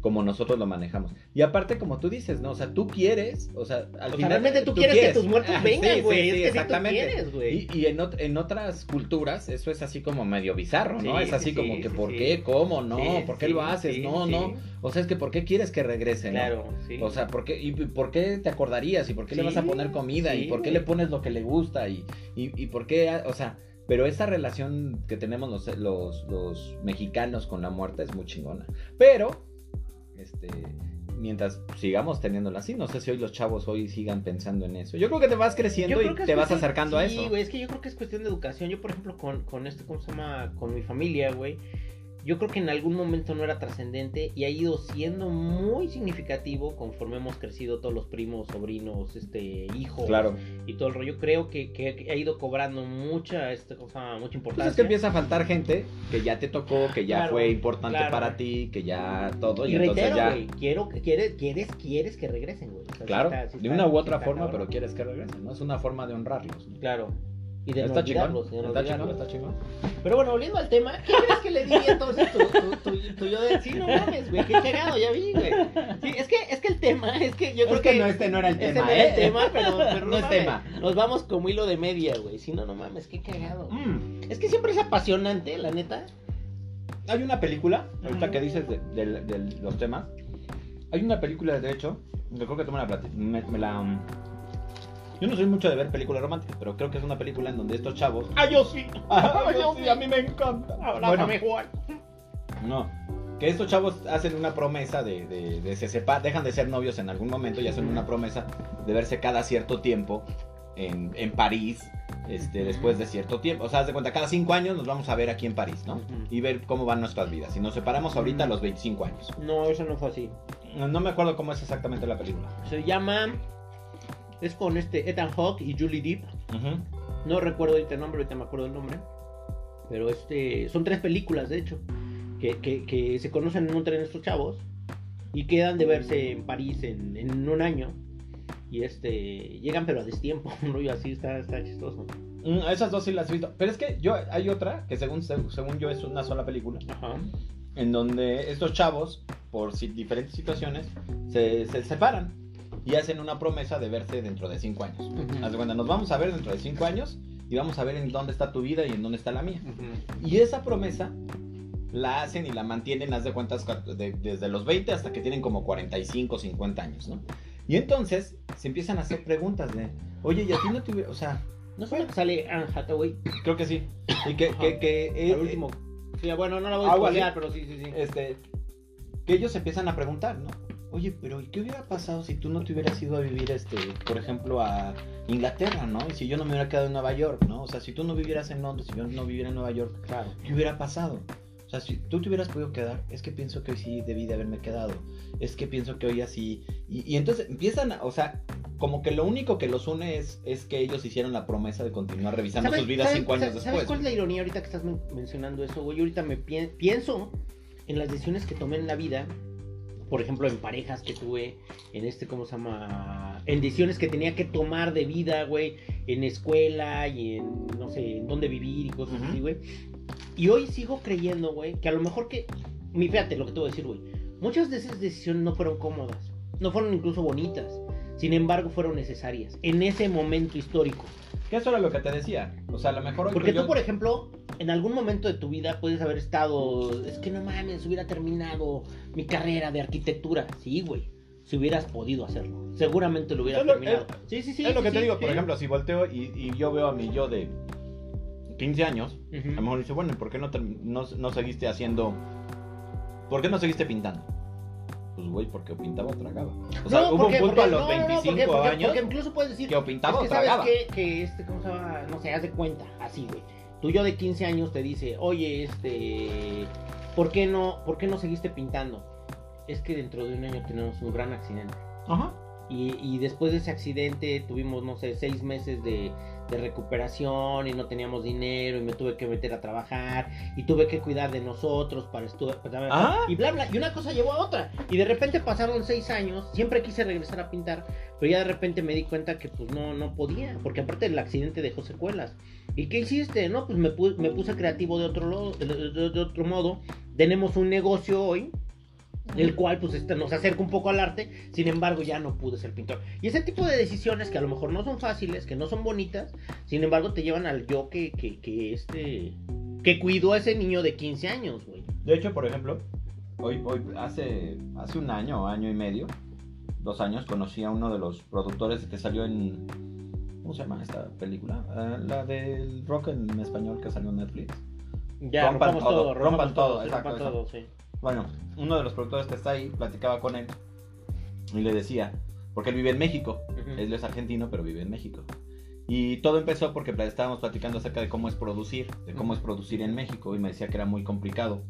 [SPEAKER 1] como nosotros lo manejamos. Y aparte, como tú dices, ¿no? O sea, tú quieres, o sea, al
[SPEAKER 2] O sea,
[SPEAKER 1] final.
[SPEAKER 2] realmente tú, quieres, que tus muertos (laughs)
[SPEAKER 1] Ah,
[SPEAKER 2] vengan, güey.
[SPEAKER 1] sí,
[SPEAKER 2] es que
[SPEAKER 1] exactamente.
[SPEAKER 2] tú quieres, güey.
[SPEAKER 1] Y, y en, ot- en otras culturas eso es así como medio bizarro, ¿no? Es así
[SPEAKER 2] sí,
[SPEAKER 1] como que ¿por qué? ¿Cómo? No, ¿por qué lo haces? no, no. O sea, es que ¿por qué quieres que regrese? no?
[SPEAKER 2] Claro, sí.
[SPEAKER 1] O sea, ¿por qué, y por qué te acordarías? ¿Y por qué le vas a poner comida? ¿Y por qué le pones lo que le gusta? ¿Y, y, y por qué? O sea, pero esa relación que tenemos los, los, los mexicanos con la muerte es muy chingona. Pero, este, mientras sigamos teniéndola así, no sé si hoy los chavos hoy sigan pensando en eso. Yo creo que te vas creciendo y te vas acercando a
[SPEAKER 2] sí,
[SPEAKER 1] eso.
[SPEAKER 2] güey, es que yo creo que es cuestión de educación. Yo, por ejemplo, con, con este, ¿cómo se llama? Con mi familia, güey. Yo creo que en algún momento no era trascendente y ha ido siendo muy significativo conforme hemos crecido todos los primos, sobrinos, este, hijos
[SPEAKER 1] Claro.
[SPEAKER 2] y todo el rollo. Creo que, que- ha ido cobrando mucha, este, cosa, mucha
[SPEAKER 1] Pues
[SPEAKER 2] importancia.
[SPEAKER 1] es que empieza a faltar gente que ya te tocó, que ya
[SPEAKER 2] Claro,
[SPEAKER 1] fue importante
[SPEAKER 2] claro.
[SPEAKER 1] para ti, que ya todo. Y,
[SPEAKER 2] Y
[SPEAKER 1] entonces ya.
[SPEAKER 2] quiero quieres, quieres, quieres que regresen, güey. O sea, sí
[SPEAKER 1] Claro,
[SPEAKER 2] está-
[SPEAKER 1] de una u otra forma,
[SPEAKER 2] cabrón.
[SPEAKER 1] pero quieres que regresen, ¿no? Es una forma de honrarlos. ¿no?
[SPEAKER 2] Claro. Y de no
[SPEAKER 1] Está chingón,
[SPEAKER 2] olvidarlos, de no
[SPEAKER 1] está chingón, está chingón.
[SPEAKER 2] Pero bueno, volviendo al tema, ¿qué crees que le diría entonces tu, tu, tu, tu yo de sí, no mames, güey, qué cagado, ya vi, güey. Sí, es que, es que el tema, es que yo creo
[SPEAKER 1] Es
[SPEAKER 2] que,
[SPEAKER 1] que no, este no era el
[SPEAKER 2] ese
[SPEAKER 1] tema,
[SPEAKER 2] no era
[SPEAKER 1] ¿eh?
[SPEAKER 2] el tema, pero, (laughs) pero
[SPEAKER 1] No es
[SPEAKER 2] mames,
[SPEAKER 1] tema.
[SPEAKER 2] Nos vamos como hilo de media, güey. Si no, no mames, qué cagado.
[SPEAKER 1] Mm.
[SPEAKER 2] Es que siempre es apasionante, la neta.
[SPEAKER 1] Hay una película, ahorita que dices de, de- de los temas, hay una película, de hecho, yo creo que tú me la me, me la... Yo no soy mucho de ver películas románticas, pero creo que es una película en donde estos chavos...
[SPEAKER 2] Ah, yo sí. (laughs)
[SPEAKER 1] Ah,
[SPEAKER 2] yo
[SPEAKER 1] sí, a mí me encanta.
[SPEAKER 2] Abrázame,
[SPEAKER 1] Bueno,
[SPEAKER 2] Juan.
[SPEAKER 1] no. que estos chavos hacen una promesa de, de, de se sepa, dejan de ser novios en algún momento y hacen una promesa de verse cada cierto tiempo en, en París, este, después de cierto tiempo. O sea, haz de cuenta, cada cinco años nos vamos a ver aquí en París, ¿no? Y ver cómo van nuestras vidas. Y nos separamos ahorita a los 25 años.
[SPEAKER 2] No, eso no fue así.
[SPEAKER 1] No, no me acuerdo cómo es exactamente la película.
[SPEAKER 2] Se llama. Es con este Ethan Hawke y Julie.
[SPEAKER 1] Ujú.
[SPEAKER 2] No recuerdo ahorita el nombre, ahorita me acuerdo el nombre. Pero este. Son tres películas, de hecho. Que, que, que se conocen en un tren estos chavos. Y quedan de verse en París en, en un año. Y este. Llegan pero a destiempo. (laughs) Un rollo así está, está chistoso.
[SPEAKER 1] Mm, esas dos sí las he visto. Pero es que yo hay otra que según, según yo es una sola película.
[SPEAKER 2] Ajá.
[SPEAKER 1] en donde estos chavos, por si- diferentes situaciones, se, se separan y hacen una promesa de verse dentro de cinco años.
[SPEAKER 2] Ujú.
[SPEAKER 1] Haz de cuenta, nos vamos a ver dentro de cinco años y vamos a ver en dónde está tu vida y en dónde está la mía.
[SPEAKER 2] Ujú.
[SPEAKER 1] Y esa promesa la hacen y la mantienen, haz de cuentas, de- desde los 20 hasta que tienen como 45, 50 años, ¿no? Y entonces se empiezan a hacer preguntas de, oye, ¿y a ti no te hubiera, o sea,
[SPEAKER 2] ¿No una que sale Anne Hathaway?
[SPEAKER 1] creo que sí, y que, que, que, (laughs) eh,
[SPEAKER 2] Al último. Sí, bueno, no la voy a spoilear, pero sí, sí, sí.
[SPEAKER 1] este, que ellos empiezan a preguntar, ¿no? Oye, pero ¿y qué hubiera pasado si tú no te hubieras ido a vivir, este, por ejemplo, a Inglaterra, ¿no? Y si yo no me hubiera quedado en Nueva York, ¿no? O sea, si tú no vivieras en Londres, si yo no viviera en Nueva York,
[SPEAKER 2] Claro.
[SPEAKER 1] ¿qué hubiera pasado? O sea, si tú te hubieras podido quedar, es que pienso que hoy sí debí de haberme quedado. Es que pienso que hoy así. Y, y entonces empiezan, a, o sea, como que lo único que los une es, es que ellos hicieron la promesa de continuar revisando sus vidas cinco años
[SPEAKER 2] ¿sabes
[SPEAKER 1] después.
[SPEAKER 2] cuál es la ironía ahorita que estás men- mencionando eso, güey? Yo ahorita me pien- pienso en las decisiones que tomé en la vida. Por ejemplo, en parejas que tuve, en este, ¿cómo se llama? En decisiones que tenía que tomar de vida, güey, en escuela y en, no sé, en dónde vivir y cosas así, güey. Y hoy sigo creyendo, güey, que a lo mejor que, mi fíjate lo que te voy a decir, güey, muchas de esas decisiones no fueron cómodas, no fueron incluso bonitas, sin embargo fueron necesarias en ese momento histórico.
[SPEAKER 1] Que eso era lo que te decía. O sea, a lo mejor
[SPEAKER 2] Porque
[SPEAKER 1] yo-
[SPEAKER 2] tú, por ejemplo, en algún momento de tu vida puedes haber estado, es que no mames, hubiera terminado mi carrera de arquitectura. Sí, güey. Si hubieras podido hacerlo. Seguramente lo hubieras
[SPEAKER 1] Es lo-
[SPEAKER 2] terminado.
[SPEAKER 1] es-
[SPEAKER 2] sí, sí, sí.
[SPEAKER 1] es lo
[SPEAKER 2] sí,
[SPEAKER 1] que te
[SPEAKER 2] sí,
[SPEAKER 1] digo,
[SPEAKER 2] sí.
[SPEAKER 1] por ejemplo, si volteo y, y yo veo a mi yo de 15 años,
[SPEAKER 2] Ujú.
[SPEAKER 1] a lo mejor dice, bueno, ¿y por qué no, no, no seguiste haciendo... ¿Por qué no seguiste pintando? Pues, güey, porque o pintaba o tragaba. O sea,
[SPEAKER 2] No,
[SPEAKER 1] hubo
[SPEAKER 2] porque-
[SPEAKER 1] un punto
[SPEAKER 2] porque-
[SPEAKER 1] a los
[SPEAKER 2] no, no, no,
[SPEAKER 1] 25
[SPEAKER 2] porque-
[SPEAKER 1] años
[SPEAKER 2] Porque incluso puedes decir,
[SPEAKER 1] que o pintaba
[SPEAKER 2] es
[SPEAKER 1] o
[SPEAKER 2] que sabes
[SPEAKER 1] tragaba.
[SPEAKER 2] que, que este, ¿cómo se llama? No sé, haz de cuenta, así, güey. Tu yo de 15 años te dice, oye, este, ¿por qué no, por qué no seguiste pintando? Es que dentro de un año tenemos un gran accidente.
[SPEAKER 1] Ajá.
[SPEAKER 2] Y, y después de ese accidente tuvimos, no sé, seis meses de, de recuperación y no teníamos dinero y me tuve que meter a trabajar y tuve que cuidar de nosotros para estudiar
[SPEAKER 1] Ah.
[SPEAKER 2] y bla bla y una cosa llevó a otra. Y de repente pasaron seis años siempre quise regresar a pintar pero ya de repente me di cuenta que pues no no podía porque aparte el accidente dejó secuelas. Y qué hiciste no pues me, pu- me puse creativo de otro de, de- de otro modo. Tenemos un negocio hoy el cual pues este, nos acerca un poco al arte, sin embargo ya no pude ser pintor. Y ese tipo de decisiones que a lo mejor no son fáciles, que no son bonitas, sin embargo te llevan al yo que, que, que este, que cuidó a ese niño de 15 años, güey.
[SPEAKER 1] De hecho, por ejemplo, hoy, hoy hace, hace un año, año y medio, dos años, conocí a uno de los productores que salió en... ¿Cómo se llama esta película? Ah, la del rock en español que salió en Netflix.
[SPEAKER 2] Ya,
[SPEAKER 1] Rompan todo,
[SPEAKER 2] todo,
[SPEAKER 1] rompan
[SPEAKER 2] rompamos
[SPEAKER 1] todo,
[SPEAKER 2] todo, sí,
[SPEAKER 1] exacto,
[SPEAKER 2] rompan todo, sí.
[SPEAKER 1] Bueno, uno de los productores que está ahí platicaba con él y le decía, porque él vive en México, él es argentino, pero vive en México. Y todo empezó porque estábamos platicando acerca de cómo es producir, de cómo es producir en México, y me decía que era muy complicado.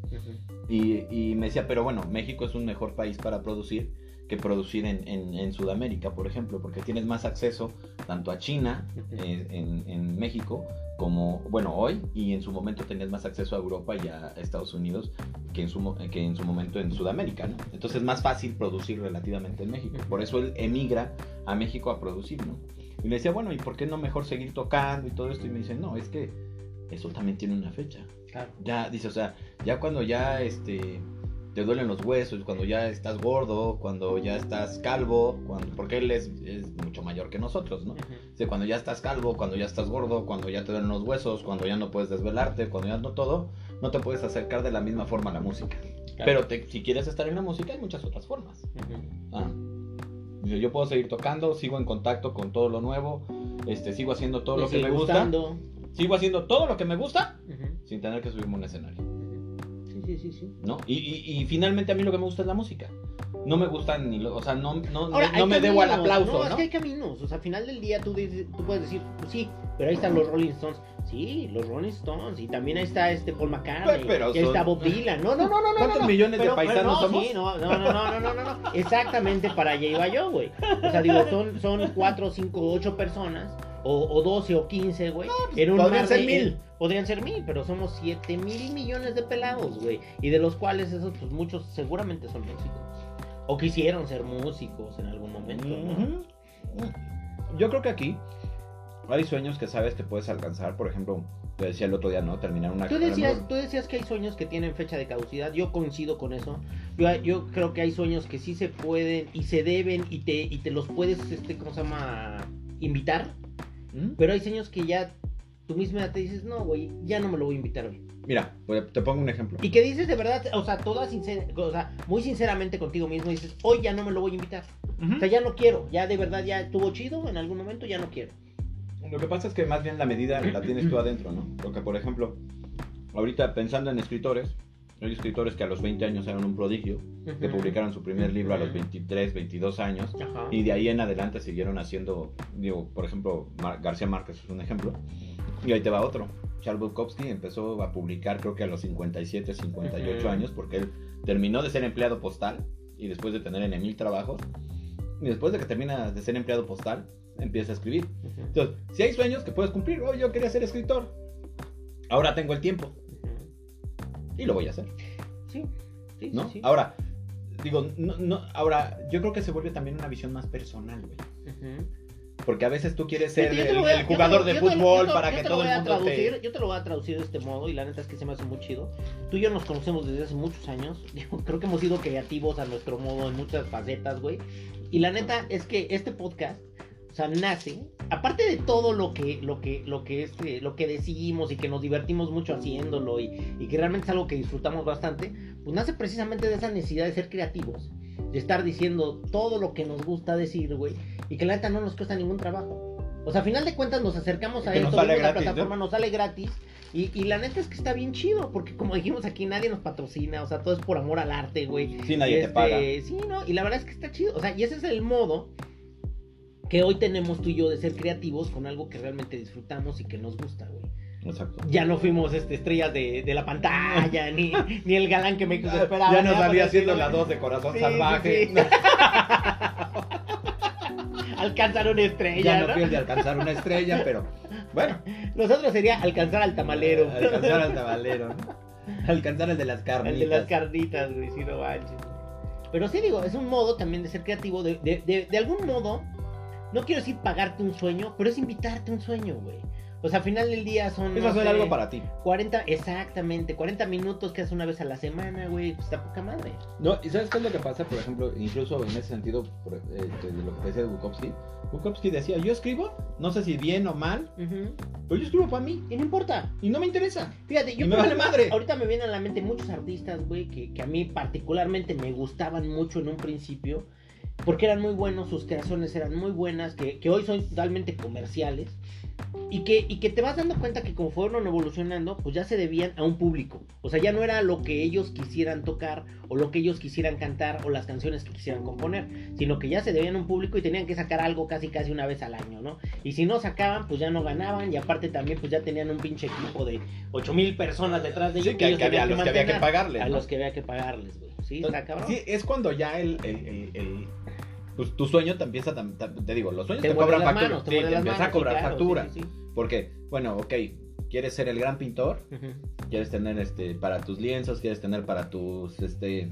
[SPEAKER 1] Y me decía, pero bueno, México es un mejor país para producir que producir en, en- en Sudamérica, por ejemplo, porque tienes más acceso tanto a China eh, en, en México como, bueno, hoy, y en su momento tenías más acceso a Europa y a Estados Unidos que en su, que en su momento en Sudamérica, ¿no? Entonces es más fácil producir relativamente en México. Por eso él emigra a México a producir, ¿no? Y le decía, bueno, ¿y por qué no mejor seguir tocando y todo esto? Y me dice, no, es que eso también tiene una fecha.
[SPEAKER 2] Claro.
[SPEAKER 1] Ya, dice, o sea, ya cuando ya este te duelen los huesos, cuando ya estás gordo, cuando ya estás calvo, cuando, porque él es, es mucho mayor que nosotros, ¿no? Dice, cuando ya estás calvo, cuando ya estás gordo, cuando ya te duelen los huesos, cuando ya no puedes desvelarte, cuando ya no todo, no te puedes acercar de la misma forma a la música.
[SPEAKER 2] Claro.
[SPEAKER 1] Pero te- si quieres estar en la música, hay muchas otras formas. Ah. Yo puedo seguir tocando, sigo en contacto con todo lo nuevo, este, sigo haciendo todo
[SPEAKER 2] Me
[SPEAKER 1] lo que me gusta, sigo haciendo todo lo que me gusta sin tener que subirme a un escenario. ¿No? Y, y, finalmente a mí lo que me gusta es la música. No me gustan ni lo, o sea, no, no, no me debo al aplauso.
[SPEAKER 2] No, es que hay caminos. O sea, al final del día tú, dices, tú puedes decir, pues sí, pero ahí están los Rolling Stones. Sí, los Rolling Stones. Y también ahí está este Paul McCartney.
[SPEAKER 1] Pues, pero,
[SPEAKER 2] y ahí está Bob Dylan. No, no, no, no.
[SPEAKER 1] ¿Cuántos
[SPEAKER 2] no,
[SPEAKER 1] millones
[SPEAKER 2] pero, de paisanos
[SPEAKER 1] somos?
[SPEAKER 2] Sí, no, no, no, no, no, no, Exactamente para allá iba yo, güey. O sea, digo, son, son cuatro, cinco, ocho personas o, o 12 o 15, güey. en un
[SPEAKER 1] pues, podrían ser
[SPEAKER 2] de-
[SPEAKER 1] mil.
[SPEAKER 2] Podrían ser mil, pero somos 7 mil millones de pelados, güey. Y de los cuales esos, pues muchos seguramente son músicos. O quisieron ser músicos en algún momento, ¿no?
[SPEAKER 1] Yo creo que aquí hay sueños que sabes que puedes alcanzar. Por ejemplo, te decía el otro día, ¿no? Terminar una
[SPEAKER 2] Tú decías,
[SPEAKER 1] mejor-
[SPEAKER 2] tú decías que hay sueños que tienen fecha de caducidad. Yo coincido con eso. Yo, yo creo que hay sueños que sí se pueden y se deben y te, y te los puedes, este, ¿cómo se llama? Invitar.
[SPEAKER 1] ¿Mm?
[SPEAKER 2] Pero hay sueños que ya tú misma te dices, no, güey, ya no me lo voy a invitar hoy.
[SPEAKER 1] Mira, te pongo un ejemplo.
[SPEAKER 2] Y que dices de verdad, o sea, toda sincer- o sea, muy sinceramente contigo mismo dices, hoy ya no me lo voy a invitar. O sea, ya no quiero. Ya de verdad ya estuvo chido en algún momento, ya no quiero.
[SPEAKER 1] Lo que pasa es que más bien la medida la tienes tú adentro, ¿no? Porque, por ejemplo, ahorita pensando en escritores, hay escritores que a los 20 años eran un prodigio, que
[SPEAKER 2] Ujú.
[SPEAKER 1] publicaron su primer libro a los
[SPEAKER 2] Ujú.
[SPEAKER 1] 23, 22 años,
[SPEAKER 2] Ajá.
[SPEAKER 1] y de ahí en adelante siguieron haciendo, digo, por ejemplo, Mar- García Márquez es un ejemplo, y ahí te va otro. Charles Bukowski empezó a publicar creo que a los 57, 58
[SPEAKER 2] Ujú.
[SPEAKER 1] años, porque él terminó de ser empleado postal, y después de tener en mil trabajos, y después de que termina de ser empleado postal, empieza a escribir. Entonces, si hay sueños que puedes cumplir, oh, yo quería ser escritor, ahora tengo el tiempo. Y lo voy a hacer,
[SPEAKER 2] Sí, sí,
[SPEAKER 1] ¿no?
[SPEAKER 2] sí.
[SPEAKER 1] Ahora, digo, no, no, ahora, yo creo que se vuelve también una visión más personal, güey.
[SPEAKER 2] Ujú.
[SPEAKER 1] Porque a veces tú quieres ser el,
[SPEAKER 2] a-
[SPEAKER 1] el
[SPEAKER 2] te
[SPEAKER 1] jugador de
[SPEAKER 2] te lo-
[SPEAKER 1] fútbol
[SPEAKER 2] te-
[SPEAKER 1] para que todo el mundo
[SPEAKER 2] traducir,
[SPEAKER 1] te...
[SPEAKER 2] Yo te lo voy a traducir de este modo y la neta es que se me hace muy chido. Tú y yo nos conocemos desde hace muchos años. (laughs) Creo que hemos sido creativos a nuestro modo en muchas facetas, güey. Y la neta es que este podcast, sea, nace, aparte de todo lo que, lo que, lo que, este, lo que decimos y que nos divertimos mucho haciéndolo y, y que realmente es algo que disfrutamos bastante, pues nace precisamente de esa necesidad de ser creativos. De estar diciendo todo lo que nos gusta decir, güey. Y que la neta no nos cuesta ningún trabajo. O sea, a final de cuentas nos acercamos a
[SPEAKER 1] Que
[SPEAKER 2] esto, la
[SPEAKER 1] gratis, ¿no?
[SPEAKER 2] plataforma, nos sale gratis. Y, y la neta es que está bien chido, porque como dijimos aquí, nadie nos patrocina, o sea, todo es por amor al arte, güey.
[SPEAKER 1] Sí, nadie te
[SPEAKER 2] Este,
[SPEAKER 1] paga.
[SPEAKER 2] Sí, ¿no? Y la verdad es que está chido. O sea, y ese es el modo que hoy tenemos tú y yo de ser creativos con algo que realmente disfrutamos y que nos gusta, güey.
[SPEAKER 1] Exacto.
[SPEAKER 2] Ya no fuimos este, estrellas de, de la pantalla, ni, (laughs) ni el galán que México esperaba.
[SPEAKER 1] ya nos
[SPEAKER 2] Porque
[SPEAKER 1] haciendo la. 2 de corazón
[SPEAKER 2] Sí,
[SPEAKER 1] salvaje.
[SPEAKER 2] sí. (laughs) Alcanzar una estrella,
[SPEAKER 1] ya no
[SPEAKER 2] ¿no?
[SPEAKER 1] fui el de alcanzar una estrella, pero bueno,
[SPEAKER 2] Nosotros sería alcanzar al tamalero.
[SPEAKER 1] alcanzar al tabalero, ¿no? Alcanzar (laughs) el de las carnitas.
[SPEAKER 2] El de las carnitas, güey, si no manches. Pero sí digo, es un modo también de ser creativo, de, de, de, de algún modo, no quiero decir pagarte un sueño, pero es invitarte un sueño, güey. O sea, al final del día son...
[SPEAKER 1] Es
[SPEAKER 2] no
[SPEAKER 1] hacer
[SPEAKER 2] sé,
[SPEAKER 1] algo para ti.
[SPEAKER 2] 40, exactamente, 40 minutos que haces una vez a la semana, güey, pues está poca madre.
[SPEAKER 1] No, ¿y sabes qué es lo que pasa? Por ejemplo, incluso en ese sentido, por, eh, de lo que te decía de Bukowski, Bukowski decía, yo escribo, no sé si bien o mal,
[SPEAKER 2] Ujú.
[SPEAKER 1] pero yo escribo para mí
[SPEAKER 2] Y no importa.
[SPEAKER 1] y no me interesa.
[SPEAKER 2] Fíjate, yo
[SPEAKER 1] Y me vale madre.
[SPEAKER 2] Ahorita me vienen a la mente muchos artistas, güey, que, que a mí particularmente me gustaban mucho en un principio, porque eran muy buenos, sus creaciones eran muy buenas, que, que hoy son totalmente comerciales, y que, y que te vas dando cuenta que como fueron evolucionando, pues ya se debían a un público. O sea, ya no era lo que ellos quisieran tocar, o lo que ellos quisieran cantar, o las canciones que quisieran componer, sino que ya se debían a un público y tenían que sacar algo casi casi una vez al año, ¿no? Y si no sacaban, pues ya no ganaban, y aparte también pues ya tenían un pinche equipo de 8000 personas detrás de ellos
[SPEAKER 1] Sí, que,
[SPEAKER 2] ellos
[SPEAKER 1] que había, a los que había que pagarles.
[SPEAKER 2] A
[SPEAKER 1] ¿no?
[SPEAKER 2] los que había que pagarles, güey. Sí, está cabrón.
[SPEAKER 1] Sí, es cuando ya el, el, el, el- pues tu sueño te empieza, tam- te digo, los sueños
[SPEAKER 2] te
[SPEAKER 1] te, cobran factura.
[SPEAKER 2] manos, te
[SPEAKER 1] Sí, te empieza a cobrar
[SPEAKER 2] claro,
[SPEAKER 1] factura.
[SPEAKER 2] sí, sí,
[SPEAKER 1] Porque, bueno, ok, quieres ser el gran pintor, quieres tener este para tus lienzos, quieres tener para tus este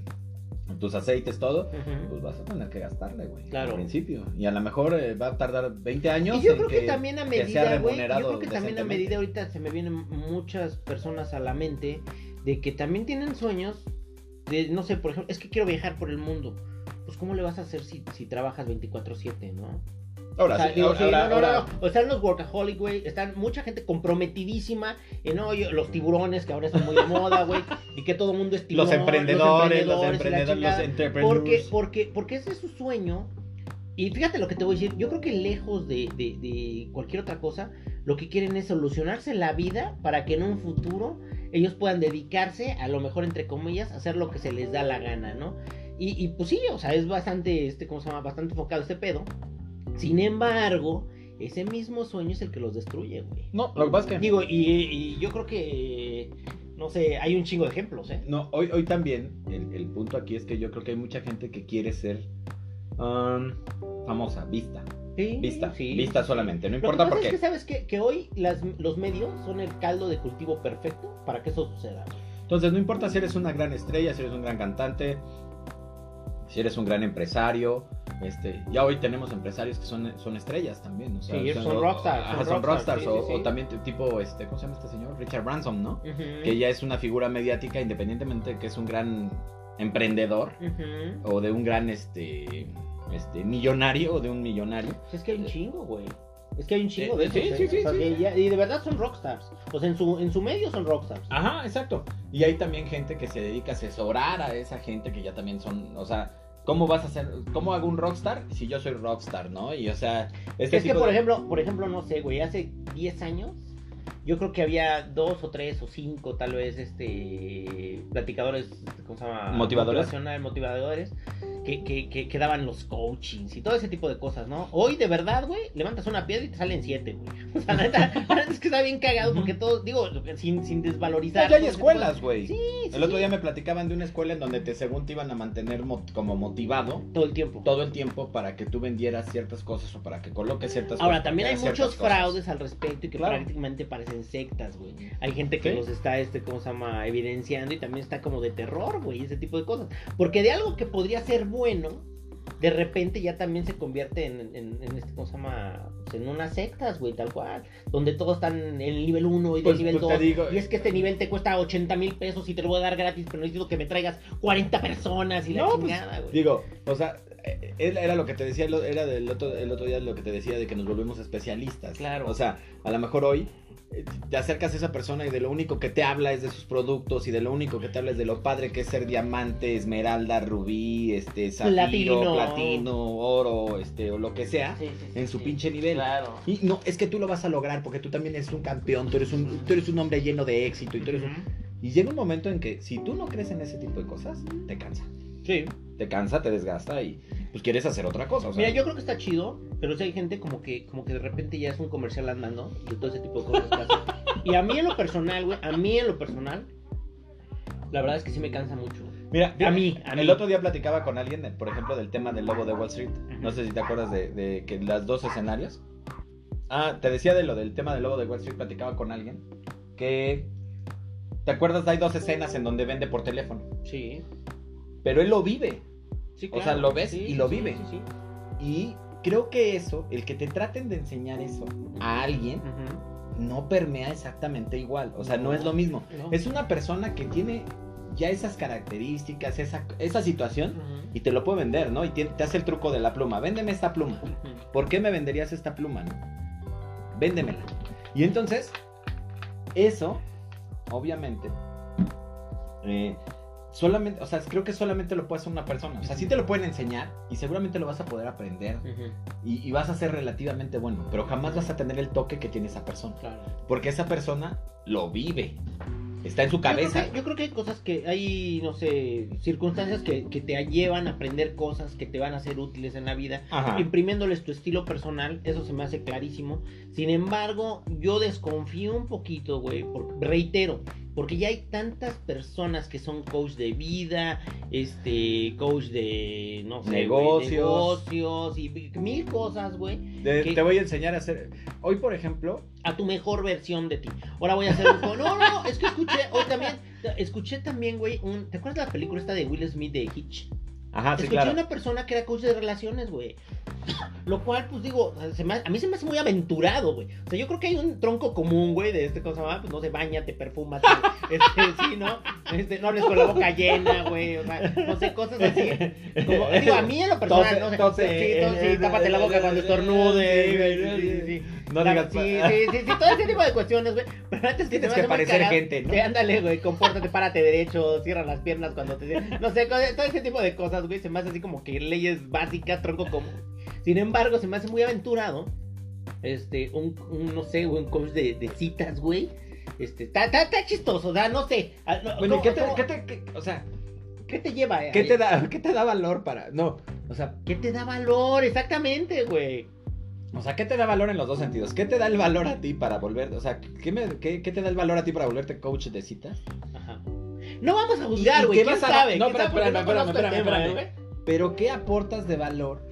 [SPEAKER 1] tus aceites, todo,
[SPEAKER 2] Ujú.
[SPEAKER 1] pues vas a tener que gastarle, güey.
[SPEAKER 2] Claro.
[SPEAKER 1] Al principio. Y a lo mejor eh, va a tardar 20 años.
[SPEAKER 2] Y yo
[SPEAKER 1] en
[SPEAKER 2] creo que, también a
[SPEAKER 1] que
[SPEAKER 2] medida, güey, yo creo que también a medida ahorita se me vienen muchas personas a la mente de que también tienen sueños de, no sé, por ejemplo, es que quiero viajar por el mundo. Pues ¿cómo le vas a hacer si, si trabajas 24/7, no?
[SPEAKER 1] Ahora,
[SPEAKER 2] O sea,
[SPEAKER 1] sí,
[SPEAKER 2] digo,
[SPEAKER 1] ahora,
[SPEAKER 2] sí,
[SPEAKER 1] ahora-
[SPEAKER 2] no, no,
[SPEAKER 1] ahora-
[SPEAKER 2] no, están los workaholic, güey. Están mucha gente comprometidísima. En no, Yo- los tiburones que ahora están muy de moda, güey. Y que todo el mundo es tiburón.
[SPEAKER 1] los emprendedores, los emprendedores, los
[SPEAKER 2] chingada.
[SPEAKER 1] entrepreneurs.
[SPEAKER 2] Porque, porque, porque ese es su sueño. Y fíjate lo que te voy a decir. Yo creo que lejos de, de- de cualquier otra cosa, lo que quieren es solucionarse la vida para que en un futuro ellos puedan dedicarse, a lo mejor entre comillas, a hacer lo que se les da la gana, ¿no? Y, y pues sí, o sea, es bastante, este, ¿cómo se llama? Bastante enfocado este pedo. Sin embargo, ese mismo sueño es el que los destruye, güey.
[SPEAKER 1] No, lo que pasa es que...
[SPEAKER 2] Digo, y, y yo creo que, no sé, hay un chingo de ejemplos, ¿eh?
[SPEAKER 1] No, hoy, hoy también, el, el punto aquí es que yo creo que hay mucha gente que quiere ser um, famosa, vista.
[SPEAKER 2] Sí,
[SPEAKER 1] Vista,
[SPEAKER 2] sí,
[SPEAKER 1] vista
[SPEAKER 2] sí.
[SPEAKER 1] solamente, no
[SPEAKER 2] Lo que
[SPEAKER 1] importa
[SPEAKER 2] pasa
[SPEAKER 1] por
[SPEAKER 2] es que sabes qué? que hoy las, los medios son el caldo de cultivo perfecto para que eso suceda.
[SPEAKER 1] Entonces, no importa si eres una gran estrella, si eres un gran cantante, si eres un gran empresario. Este, ya hoy tenemos empresarios que son, son estrellas también. O sea,
[SPEAKER 2] Sí, son rockstars,
[SPEAKER 1] ajá,
[SPEAKER 2] son
[SPEAKER 1] son
[SPEAKER 2] rockstars,
[SPEAKER 1] rockstars.
[SPEAKER 2] sí,
[SPEAKER 1] o,
[SPEAKER 2] sí,
[SPEAKER 1] o
[SPEAKER 2] sí.
[SPEAKER 1] también tipo, este, ¿cómo se llama este señor? Richard Branson, ¿no? Que ya es una figura mediática independientemente de que es un gran emprendedor o de un gran este, este millonario o de un millonario.
[SPEAKER 2] Es que hay un chingo, güey. Es que hay un chingo
[SPEAKER 1] Eh,
[SPEAKER 2] de
[SPEAKER 1] sí,
[SPEAKER 2] esos,
[SPEAKER 1] sí,
[SPEAKER 2] ¿eh?
[SPEAKER 1] sí,
[SPEAKER 2] O sea,
[SPEAKER 1] sí,
[SPEAKER 2] que
[SPEAKER 1] sí.
[SPEAKER 2] ya- y de verdad son rockstars. O sea, en su, en su medio son rockstars.
[SPEAKER 1] Ajá, exacto. Y hay también gente que se dedica a asesorar a esa gente que ya también son, o sea, ¿cómo vas a hacer, cómo hago un rockstar si yo soy rockstar, no? Y o sea, este
[SPEAKER 2] es que, por
[SPEAKER 1] de-
[SPEAKER 2] ejemplo, por ejemplo, no sé, güey, hace 10 años, yo creo que había dos o tres o cinco, tal vez, este, platicadores, ¿cómo se llama?
[SPEAKER 1] Motivadores.
[SPEAKER 2] Motivadores, que, que, que, que daban los coachings y todo ese tipo de cosas, ¿no? Hoy, de verdad, güey, levantas una piedra y te salen siete, güey. (laughs) O sea, la neta, es que está bien cagado porque todos, digo, sin, sin desvalorizar.
[SPEAKER 1] No, ya hay escuelas, güey.
[SPEAKER 2] sí,
[SPEAKER 1] El otro día me platicaban de una escuela en donde te según te iban a mantener mo- como motivado
[SPEAKER 2] Todo el tiempo.
[SPEAKER 1] todo el tiempo para que tú vendieras ciertas cosas o para que coloques ciertas
[SPEAKER 2] Ahora,
[SPEAKER 1] cosas.
[SPEAKER 2] también hay muchos
[SPEAKER 1] cosas.
[SPEAKER 2] fraudes al respecto y que
[SPEAKER 1] Claro.
[SPEAKER 2] prácticamente parecen sectas, güey. Hay gente que
[SPEAKER 1] Sí.
[SPEAKER 2] los está, este, ¿cómo se llama? Evidenciando y también está como de terror, güey, ese tipo de cosas. Porque de algo que podría ser bueno, de repente ya también se convierte en, en, en este, ¿cómo se llama? Pues en unas sectas, güey, tal cual. Donde todos están en el nivel 1 y
[SPEAKER 1] Pues-
[SPEAKER 2] del nivel
[SPEAKER 1] pues te
[SPEAKER 2] 2.
[SPEAKER 1] digo-
[SPEAKER 2] y es que este nivel te cuesta 80 mil pesos y te lo voy a dar gratis, pero necesito que me traigas 40 personas y la
[SPEAKER 1] No, pues,
[SPEAKER 2] chingada, güey.
[SPEAKER 1] Digo, o sea, eh, era era lo que te decía, era del otro, el otro día lo que te decía de que nos volvemos especialistas.
[SPEAKER 2] Claro.
[SPEAKER 1] O sea, a lo mejor hoy eh, te acercas a esa persona y de lo único que te habla es de sus productos y de lo único que te habla es de lo padre que es ser diamante, esmeralda, rubí, este, zafiro,
[SPEAKER 2] Platino.
[SPEAKER 1] platino, oro, este, o lo que sea,
[SPEAKER 2] Sí, sí, sí,
[SPEAKER 1] en su pinche nivel.
[SPEAKER 2] Claro.
[SPEAKER 1] Y no, es que tú lo vas a lograr porque tú también eres un campeón, tú eres un, tú eres un hombre lleno de éxito y tú eres un-. Y llega un momento en que si tú no crees en ese tipo de cosas, te cansa.
[SPEAKER 2] Sí.
[SPEAKER 1] Te cansa, te desgasta y pues quieres hacer otra cosa. O sea,
[SPEAKER 2] Mira, yo creo que está chido, pero si hay gente como que, como que de repente ya es un comercial andando de todo ese tipo de cosas. Y a mí en lo personal, güey, a mí en lo personal, la verdad es que sí me cansa mucho.
[SPEAKER 1] Mira,
[SPEAKER 2] A mí, a
[SPEAKER 1] el otro día platicaba con alguien, por ejemplo, del tema del lobo de Wall Street. No sé si te acuerdas de, de que las dos escenarios. Ah, te decía de lo del tema del lobo de Wall Street, platicaba con alguien que... ¿Te acuerdas? Hay dos escenas en donde vende por teléfono.
[SPEAKER 2] Sí.
[SPEAKER 1] Pero él lo vive.
[SPEAKER 2] Sí,
[SPEAKER 1] O sea, lo ves
[SPEAKER 2] Sí,
[SPEAKER 1] y lo vive.
[SPEAKER 2] Sí.
[SPEAKER 1] Y creo que eso, el que te traten de enseñar eso a alguien, no permea exactamente igual. O sea, no,
[SPEAKER 2] No.
[SPEAKER 1] es lo mismo.
[SPEAKER 2] No.
[SPEAKER 1] Es una persona que tiene ya esas características, esa, esa situación, y te lo puede vender, ¿no? Y te, te hace el truco de la pluma. Véndeme esta pluma. ¿Por qué me venderías esta pluma? no? Véndemela. Y entonces, eso, obviamente, eh, solamente, o sea, creo que solamente lo puede hacer una persona. O sea, sí te lo pueden enseñar y seguramente lo vas a poder aprender y, y vas a ser relativamente bueno, pero jamás vas a tener el toque que tiene esa persona.
[SPEAKER 2] Claro.
[SPEAKER 1] Porque esa persona lo vive. Está en su
[SPEAKER 2] Yo creo
[SPEAKER 1] cabeza.
[SPEAKER 2] que- Yo creo, que, hay cosas que hay, no sé, circunstancias que, que te llevan a aprender cosas que te van a ser útiles en la vida.
[SPEAKER 1] Ajá.
[SPEAKER 2] imprimiéndoles tu estilo personal, eso se me hace clarísimo. Sin embargo, yo desconfío un poquito, güey, reitero, porque ya hay tantas personas que son coach de vida, este, coach de, no sé,
[SPEAKER 1] Negocios.
[SPEAKER 2] negocios y mil cosas, güey,
[SPEAKER 1] Te, voy a enseñar a hacer. Hoy, por ejemplo,
[SPEAKER 2] a tu mejor versión de ti. Ahora voy a hacer un... No, no, es que escuché, hoy también, escuché también, güey, un... ¿Te acuerdas de la película esta de Will Smith de Hitch?
[SPEAKER 1] ajá, sí,
[SPEAKER 2] Escuché
[SPEAKER 1] claro.
[SPEAKER 2] una persona que era coach de relaciones, güey. Lo cual, pues digo, se me ha- a mí se me hace muy aventurado, güey. O sea, yo creo que hay un tronco común, güey, de este cosa, pues no se baña, te perfumas, (laughs) este, sí, ¿no? Este, no hables con la boca llena, güey, o sea, no sé, cosas así. Como, digo, a mí en lo personal, no sé,
[SPEAKER 1] tose,
[SPEAKER 2] sí, sí, tápate la boca cuando estornudes, güey,
[SPEAKER 1] sí,
[SPEAKER 2] sí, sí.
[SPEAKER 1] No digas.
[SPEAKER 2] sí, sí, sí, sí, todo ese tipo de cuestiones, güey. Pero antes que
[SPEAKER 1] Tienes
[SPEAKER 2] te
[SPEAKER 1] que parecer gente, ¿no?
[SPEAKER 2] Ándale, güey, compórtate, párate derecho, cierra las piernas cuando te... No sé, todo ese tipo de cosas, güey, se me hace así como que leyes básicas, tronco común. Sin embargo, se me hace muy aventurado, este, un, un, no sé, un coach de, de citas, güey, Este, está, chistoso, o sea, no sé. ah, no,
[SPEAKER 1] Bueno, ¿y
[SPEAKER 2] ¿cómo-
[SPEAKER 1] qué te, qué te- qué- o sea,
[SPEAKER 2] qué te lleva? eh,
[SPEAKER 1] qué te da, qué te da valor para, no, o sea,
[SPEAKER 2] ¿Qué te da valor? Exactamente, güey.
[SPEAKER 1] o sea, qué te da valor en los dos sentidos? ¿Qué te da el valor a ti para volver, o sea, qué, me- qué, qué te da el valor a ti para volverte coach de citas?
[SPEAKER 2] Ajá. No vamos a
[SPEAKER 1] ¿Y-
[SPEAKER 2] juzgar, güey.
[SPEAKER 1] qué
[SPEAKER 2] ¿Quién sabe?
[SPEAKER 1] no,
[SPEAKER 2] ¿Quién
[SPEAKER 1] pero espérame, espérame, espérame, espérame.
[SPEAKER 2] güey.
[SPEAKER 1] Pero ¿qué aportas de valor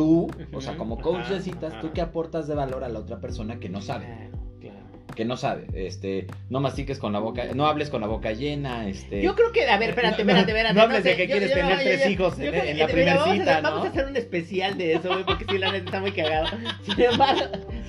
[SPEAKER 1] tú, o sea, como coach
[SPEAKER 2] ajá,
[SPEAKER 1] de citas,
[SPEAKER 2] ajá.
[SPEAKER 1] tú qué aportas de valor a la otra persona que no sabe?
[SPEAKER 2] Claro, claro.
[SPEAKER 1] Que no sabe, este, no mastiques con la boca, no hables con la boca llena, este.
[SPEAKER 2] Yo creo que, a ver, espérate, espérate, espérate.
[SPEAKER 1] no hables de
[SPEAKER 2] sé,
[SPEAKER 1] que quieres tener tres hijos en- en la
[SPEAKER 2] mira,
[SPEAKER 1] primer
[SPEAKER 2] vamos a
[SPEAKER 1] cita.
[SPEAKER 2] Vamos a hacer un especial de eso, güey, porque si la neta está muy cagado. Sin embargo,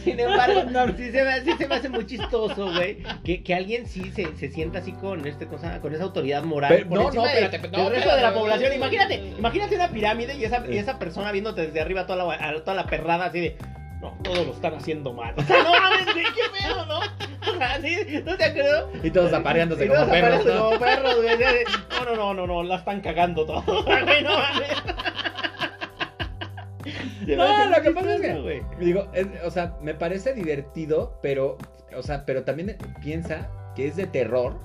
[SPEAKER 2] sin embargo, (laughs)
[SPEAKER 1] No.
[SPEAKER 2] sí, se me, sí se me hace muy chistoso, güey, que, que alguien sí se, se sienta así con este cosa, con esa autoridad moral.
[SPEAKER 1] Pero-
[SPEAKER 2] por
[SPEAKER 1] no, no,
[SPEAKER 2] de-
[SPEAKER 1] espérate, no,
[SPEAKER 2] del resto de la población. Imagínate, imagínate una pirámide y esa, y esa persona viéndote desde arriba toda la, toda la perrada así de. No, todos lo están haciendo mal. O sea, no mames, güey, qué pedo, ¿no? O sea, ¿sí? ¿No te acuerdas?
[SPEAKER 1] Y todos apareándose
[SPEAKER 2] Y
[SPEAKER 1] como
[SPEAKER 2] todos
[SPEAKER 1] perros, ¿no?
[SPEAKER 2] como perros, güey. de, No, no, no, no, no, la están cagando todo. (laughs) Güey, no mames.
[SPEAKER 1] No, lo que pasa es que-
[SPEAKER 2] güey.
[SPEAKER 1] Digo, es- o sea, me parece divertido, pero, o sea, pero también piensa que es de terror.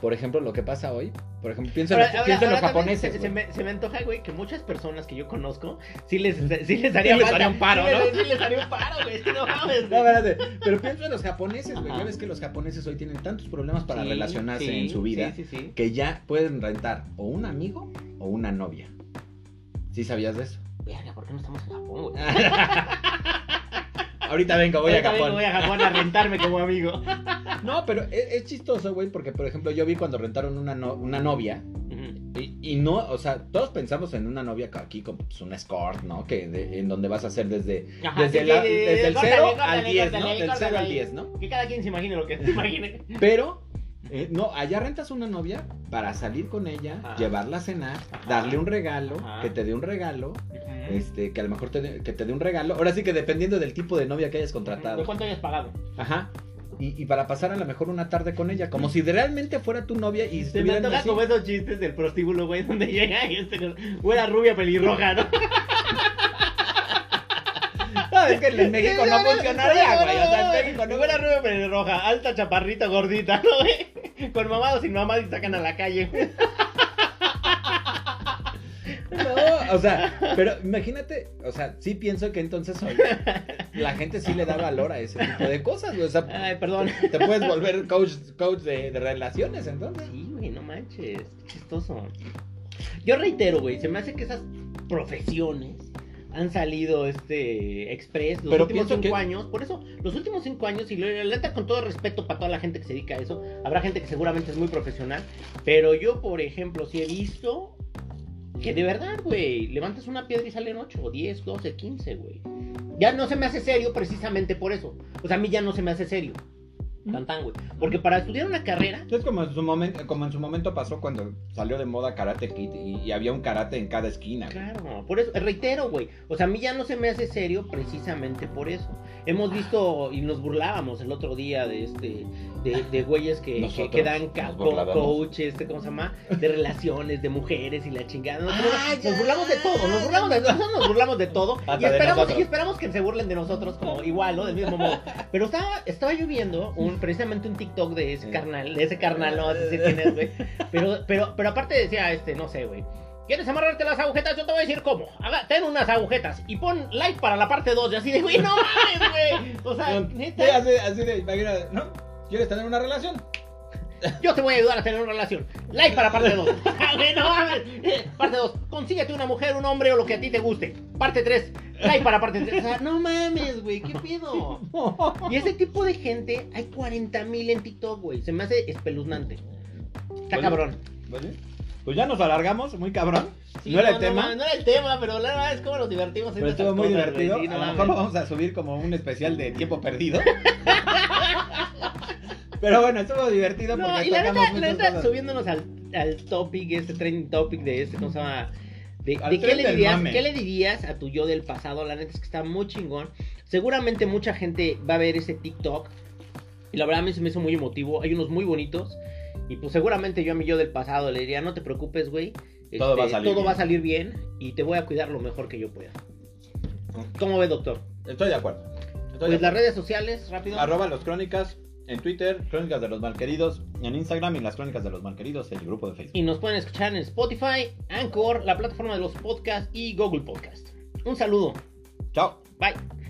[SPEAKER 1] Por ejemplo, lo que pasa hoy. Por ejemplo, piensa en
[SPEAKER 2] Ahora-
[SPEAKER 1] los,
[SPEAKER 2] ahora-
[SPEAKER 1] en japoneses.
[SPEAKER 2] Se, me, se me antoja, güey, que muchas personas que yo conozco sí les, sí les haría
[SPEAKER 1] les
[SPEAKER 2] falta.
[SPEAKER 1] haría un paro,
[SPEAKER 2] sí
[SPEAKER 1] ¿no?
[SPEAKER 2] les, sí les haría un paro, güey. Sí, no mames.
[SPEAKER 1] No, espérate, pero piensa en los japoneses, güey. Ya ves que los japoneses hoy tienen tantos problemas para
[SPEAKER 2] Sí,
[SPEAKER 1] relacionarse
[SPEAKER 2] sí,
[SPEAKER 1] en su vida
[SPEAKER 2] Sí, sí, sí.
[SPEAKER 1] que ya pueden rentar o un amigo o una novia. ¿Sí sabías de eso?
[SPEAKER 2] Verga, ¿por qué no estamos en Japón, güey? (laughs)
[SPEAKER 1] Ahorita vengo, voy a
[SPEAKER 2] vengo,
[SPEAKER 1] Japón.
[SPEAKER 2] Voy a Japón a rentarme como amigo.
[SPEAKER 1] No, pero es, es chistoso, güey, porque por ejemplo yo vi cuando rentaron una, no- una novia y, y no, o sea, todos pensamos en una novia aquí como pues, una escort, ¿no? Que de- en donde vas a hacer desde,
[SPEAKER 2] Ajá,
[SPEAKER 1] desde,
[SPEAKER 2] sí,
[SPEAKER 1] la-
[SPEAKER 2] sí, sí,
[SPEAKER 1] desde el
[SPEAKER 2] córtale,
[SPEAKER 1] 0
[SPEAKER 2] córtale,
[SPEAKER 1] al 10, ¿no? Del 0
[SPEAKER 2] córtale
[SPEAKER 1] al
[SPEAKER 2] ahí.
[SPEAKER 1] 10, ¿no?
[SPEAKER 2] Que cada quien se imagine lo que se imagine.
[SPEAKER 1] Pero, eh, no, allá rentas una novia para salir con ella,
[SPEAKER 2] Ajá.
[SPEAKER 1] llevarla a cenar,
[SPEAKER 2] Ajá.
[SPEAKER 1] darle un regalo,
[SPEAKER 2] Ajá.
[SPEAKER 1] que te dé un regalo, este, que a lo mejor te dé, que te dé un regalo. Ahora sí que dependiendo del tipo de novia que hayas
[SPEAKER 2] ¿De
[SPEAKER 1] contratado.
[SPEAKER 2] cuánto hayas pagado?
[SPEAKER 1] Ajá. Y, y para pasar a lo mejor una tarde con ella, como si realmente fuera tu novia y
[SPEAKER 2] Se me antoja como esos chistes del prostíbulo, güey, donde llega y este rubia pelirroja, ¿no? (laughs)
[SPEAKER 1] No, es que en México no funcionaría, güey. O sea, en México no
[SPEAKER 2] Güera rubia pelirroja, alta, chaparrita, gordita, ¿no, güey? Con mamado sin mamado y sacan a la calle.
[SPEAKER 1] No, o sea, pero imagínate, o sea, sí pienso que entonces hoy la gente sí le da valor a ese tipo de cosas, güey. O sea,
[SPEAKER 2] Ay, perdón.
[SPEAKER 1] te puedes volver coach, coach de, de relaciones, entonces.
[SPEAKER 2] Sí, güey, no manches, qué chistoso. Yo reitero, güey, se me hace que esas profesiones han salido este express los
[SPEAKER 1] Pero
[SPEAKER 2] últimos cinco
[SPEAKER 1] que-
[SPEAKER 2] años. Por eso, los últimos cinco años, y la neta con todo respeto para toda la gente que se dedica a eso, habrá gente que seguramente es muy profesional, pero yo, por ejemplo, sí he visto que de verdad, güey, levantas una piedra y salen 8, 10, 12, 15, güey. Ya no se me hace serio precisamente por eso. O sea, a mí ya no se me hace serio. Tan tan, güey. Porque para estudiar una carrera,
[SPEAKER 1] Es como en su momento, como en su momento pasó cuando salió de moda Karate Kid y, y había un karate en cada esquina. güey.
[SPEAKER 2] Claro, por eso, reitero, güey. O sea, a mí ya no se me hace serio precisamente por eso. Hemos visto y nos burlábamos el otro día de este, de, de güeyes que, que,
[SPEAKER 1] Nosotros
[SPEAKER 2] que dan
[SPEAKER 1] nos
[SPEAKER 2] coach, este, ¿cómo se llama? De relaciones, de mujeres y la chingada. Nos,
[SPEAKER 1] Ah,
[SPEAKER 2] nos
[SPEAKER 1] ya.
[SPEAKER 2] burlamos de todo, nos burlamos de nosotros nos burlamos de todo. Y esperamos, y esperamos que se burlen de nosotros como igual, ¿no? Del mismo modo. Pero estaba, estaba yo viendo un, precisamente un TikTok de ese carnal, de ese carnal, no sé si (laughs) quién es, güey. Pero, pero, pero aparte decía, este, no sé, güey. ¿Quieres amarrarte las agujetas? Yo te voy a decir cómo. Haga, ten unas agujetas y pon like para la parte 2. Y así de, güey, no mames, güey. O sea,
[SPEAKER 1] No,
[SPEAKER 2] neta,
[SPEAKER 1] así, así de, imagínate, ¿no? ¿Quieres tener una relación?
[SPEAKER 2] Yo te voy a ayudar a tener una relación. Like para parte 2. Güey, no. Eh, Parte 2. Consíguete una mujer, un hombre o lo que a ti te guste. Parte 3. Like para parte 3. O sea, no mames, güey. ¿Qué pedo? (laughs) Y ese tipo de gente hay 40 mil en TikTok, güey. Se me hace espeluznante. Está cabrón.
[SPEAKER 1] Pues ya nos alargamos, muy cabrón.
[SPEAKER 2] Sí,
[SPEAKER 1] no era el tema,
[SPEAKER 2] No, era el tema, pero la verdad es como nos divertimos. en
[SPEAKER 1] pero estuvo muy
[SPEAKER 2] cosas,
[SPEAKER 1] divertido.
[SPEAKER 2] Sí, no
[SPEAKER 1] a lo mejor lo vamos a subir como un especial de tiempo perdido. (laughs) pero bueno, estuvo divertido porque
[SPEAKER 2] No, y la neta, la neta,
[SPEAKER 1] cosas.
[SPEAKER 2] subiéndonos al, al topic, este trending topic de este, ¿cómo se llama? De, de qué, le dirías. ¿Qué le dirías a tu yo del pasado? La neta es que está muy chingón. Seguramente mucha gente va a ver ese TikTok. Y la verdad a mí se me hizo muy emotivo. Hay unos muy bonitos. Y pues seguramente yo a mi yo del pasado le diría, no te preocupes, güey.
[SPEAKER 1] Todo
[SPEAKER 2] Este,
[SPEAKER 1] va a salir
[SPEAKER 2] todo
[SPEAKER 1] bien".
[SPEAKER 2] va a salir bien. Y te voy a cuidar lo mejor que yo pueda. ¿Cómo ve, doctor?
[SPEAKER 1] Estoy de acuerdo. Estoy de
[SPEAKER 2] Pues las
[SPEAKER 1] acuerdo.
[SPEAKER 2] redes sociales, rápido.
[SPEAKER 1] Arroba los crónicas en Twitter, Crónicas de los Malqueridos, en Instagram y las Crónicas de los Malqueridos, el grupo de Facebook.
[SPEAKER 2] Y nos pueden escuchar en Spotify, Anchor, la plataforma de los podcasts y Google Podcast. Un saludo.
[SPEAKER 1] Chao.
[SPEAKER 2] Bye.